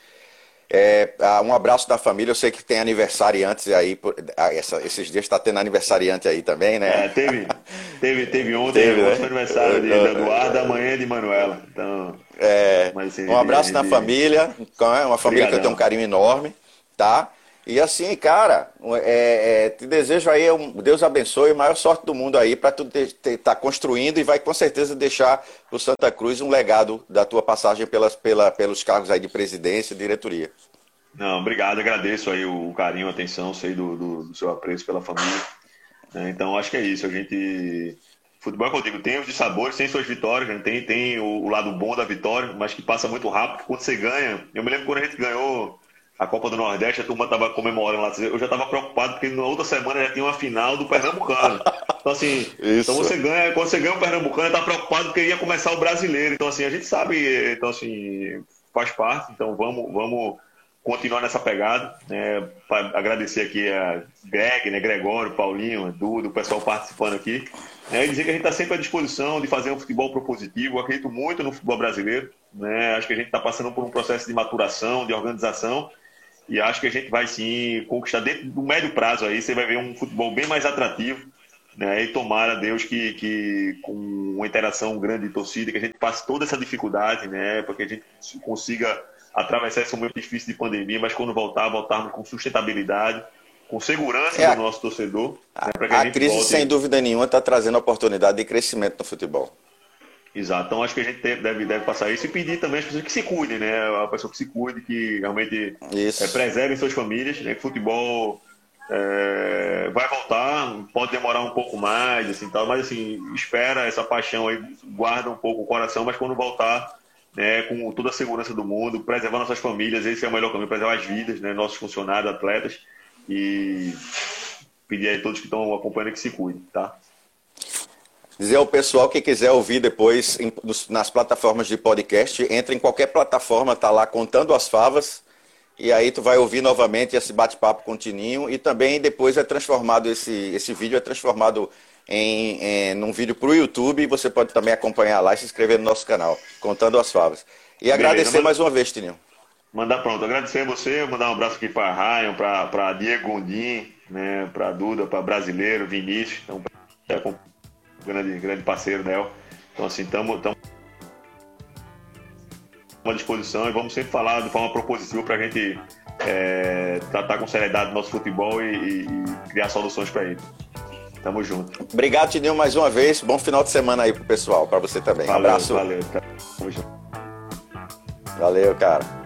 É, ah, um abraço da família. Eu sei que tem aniversariantes aí. Ah, essa, esses dias está tendo aniversariante aí também, né? É, teve, teve, teve ontem teve, né? aniversário de, Eduardo, amanhã de Manuela. Então, é, assim, um abraço de, na de... família. É uma família Obrigadão. que eu tenho um carinho enorme, tá? E assim, cara, é, é, te desejo aí, um, Deus abençoe, maior sorte do mundo aí para tu estar tá construindo e vai com certeza deixar o Santa Cruz um legado da tua passagem pelas, pela, pelos cargos aí de presidência e diretoria. Não, obrigado, agradeço aí o carinho, a atenção, sei do, do, do seu apreço pela família. É, então, acho que é isso, a gente... Futebol, eu digo, tem os de sabores, tem suas vitórias, né? tem, tem o, o lado bom da vitória, mas que passa muito rápido, quando você ganha... Eu me lembro quando a gente ganhou a Copa do Nordeste, a turma estava comemorando lá. Eu já estava preocupado porque na outra semana já tinha uma final do Pernambucano. Então, assim, então você ganha, quando você ganha o Pernambucano, está preocupado porque ia começar o brasileiro. Então, assim, a gente sabe, então, assim, faz parte. Então, vamos, vamos continuar nessa pegada. Né? Agradecer aqui a Greg, né? Gregório, Paulinho, Dudo, o pessoal participando aqui. E dizer que a gente está sempre à disposição de fazer um futebol propositivo. Eu acredito muito no futebol brasileiro. Né? Acho que a gente está passando por um processo de maturação, de organização e acho que a gente vai sim conquistar dentro do médio prazo aí, você vai ver um futebol bem mais atrativo, né? E tomara Deus que, que com uma interação grande de torcida, que a gente passe toda essa dificuldade, né? Para que a gente consiga atravessar esse momento difícil de pandemia, mas quando voltar, voltarmos com sustentabilidade, com segurança é, do nosso torcedor. A, né? a, a crise, volte... sem dúvida nenhuma, está trazendo oportunidade de crescimento no futebol. Exato. Então acho que a gente deve, deve passar isso e pedir também às pessoas que se cuidem, né? A pessoa que se cuide, que realmente é, preservem suas famílias, né? Futebol é, vai voltar, pode demorar um pouco mais, assim, tal, mas assim, espera essa paixão aí, guarda um pouco o coração, mas quando voltar, né, com toda a segurança do mundo, preservar nossas famílias, esse é o melhor caminho, preservar as vidas, né, nossos funcionários, atletas, e pedir a todos que estão acompanhando que se cuidem, tá? Dizer ao pessoal que quiser ouvir depois em, nas plataformas de podcast, entra em qualquer plataforma, tá lá contando as favas, e aí tu vai ouvir novamente esse bate-papo com o Tininho, e também depois é transformado, esse, esse vídeo é transformado em, em num vídeo para o YouTube, e você pode também acompanhar lá e se inscrever no nosso canal, contando as favas. E Beleza, agradecer mais uma vez, Tininho. Mandar pronto, agradecer a você, mandar um abraço aqui para Ryan, para Diego Gondim, né, para Duda, para Brasileiro, Vinícius, então, grande, grande parceiro, Nel. Então, assim, estamos à disposição e vamos sempre falar de forma propositiva para a gente é, tratar com seriedade o nosso futebol e, e criar soluções para ele. Tamo junto. Obrigado, Tidinho, mais uma vez. Bom final de semana aí pro pessoal, para você também. Valeu, um abraço. Valeu, Tamo junto. Valeu, cara.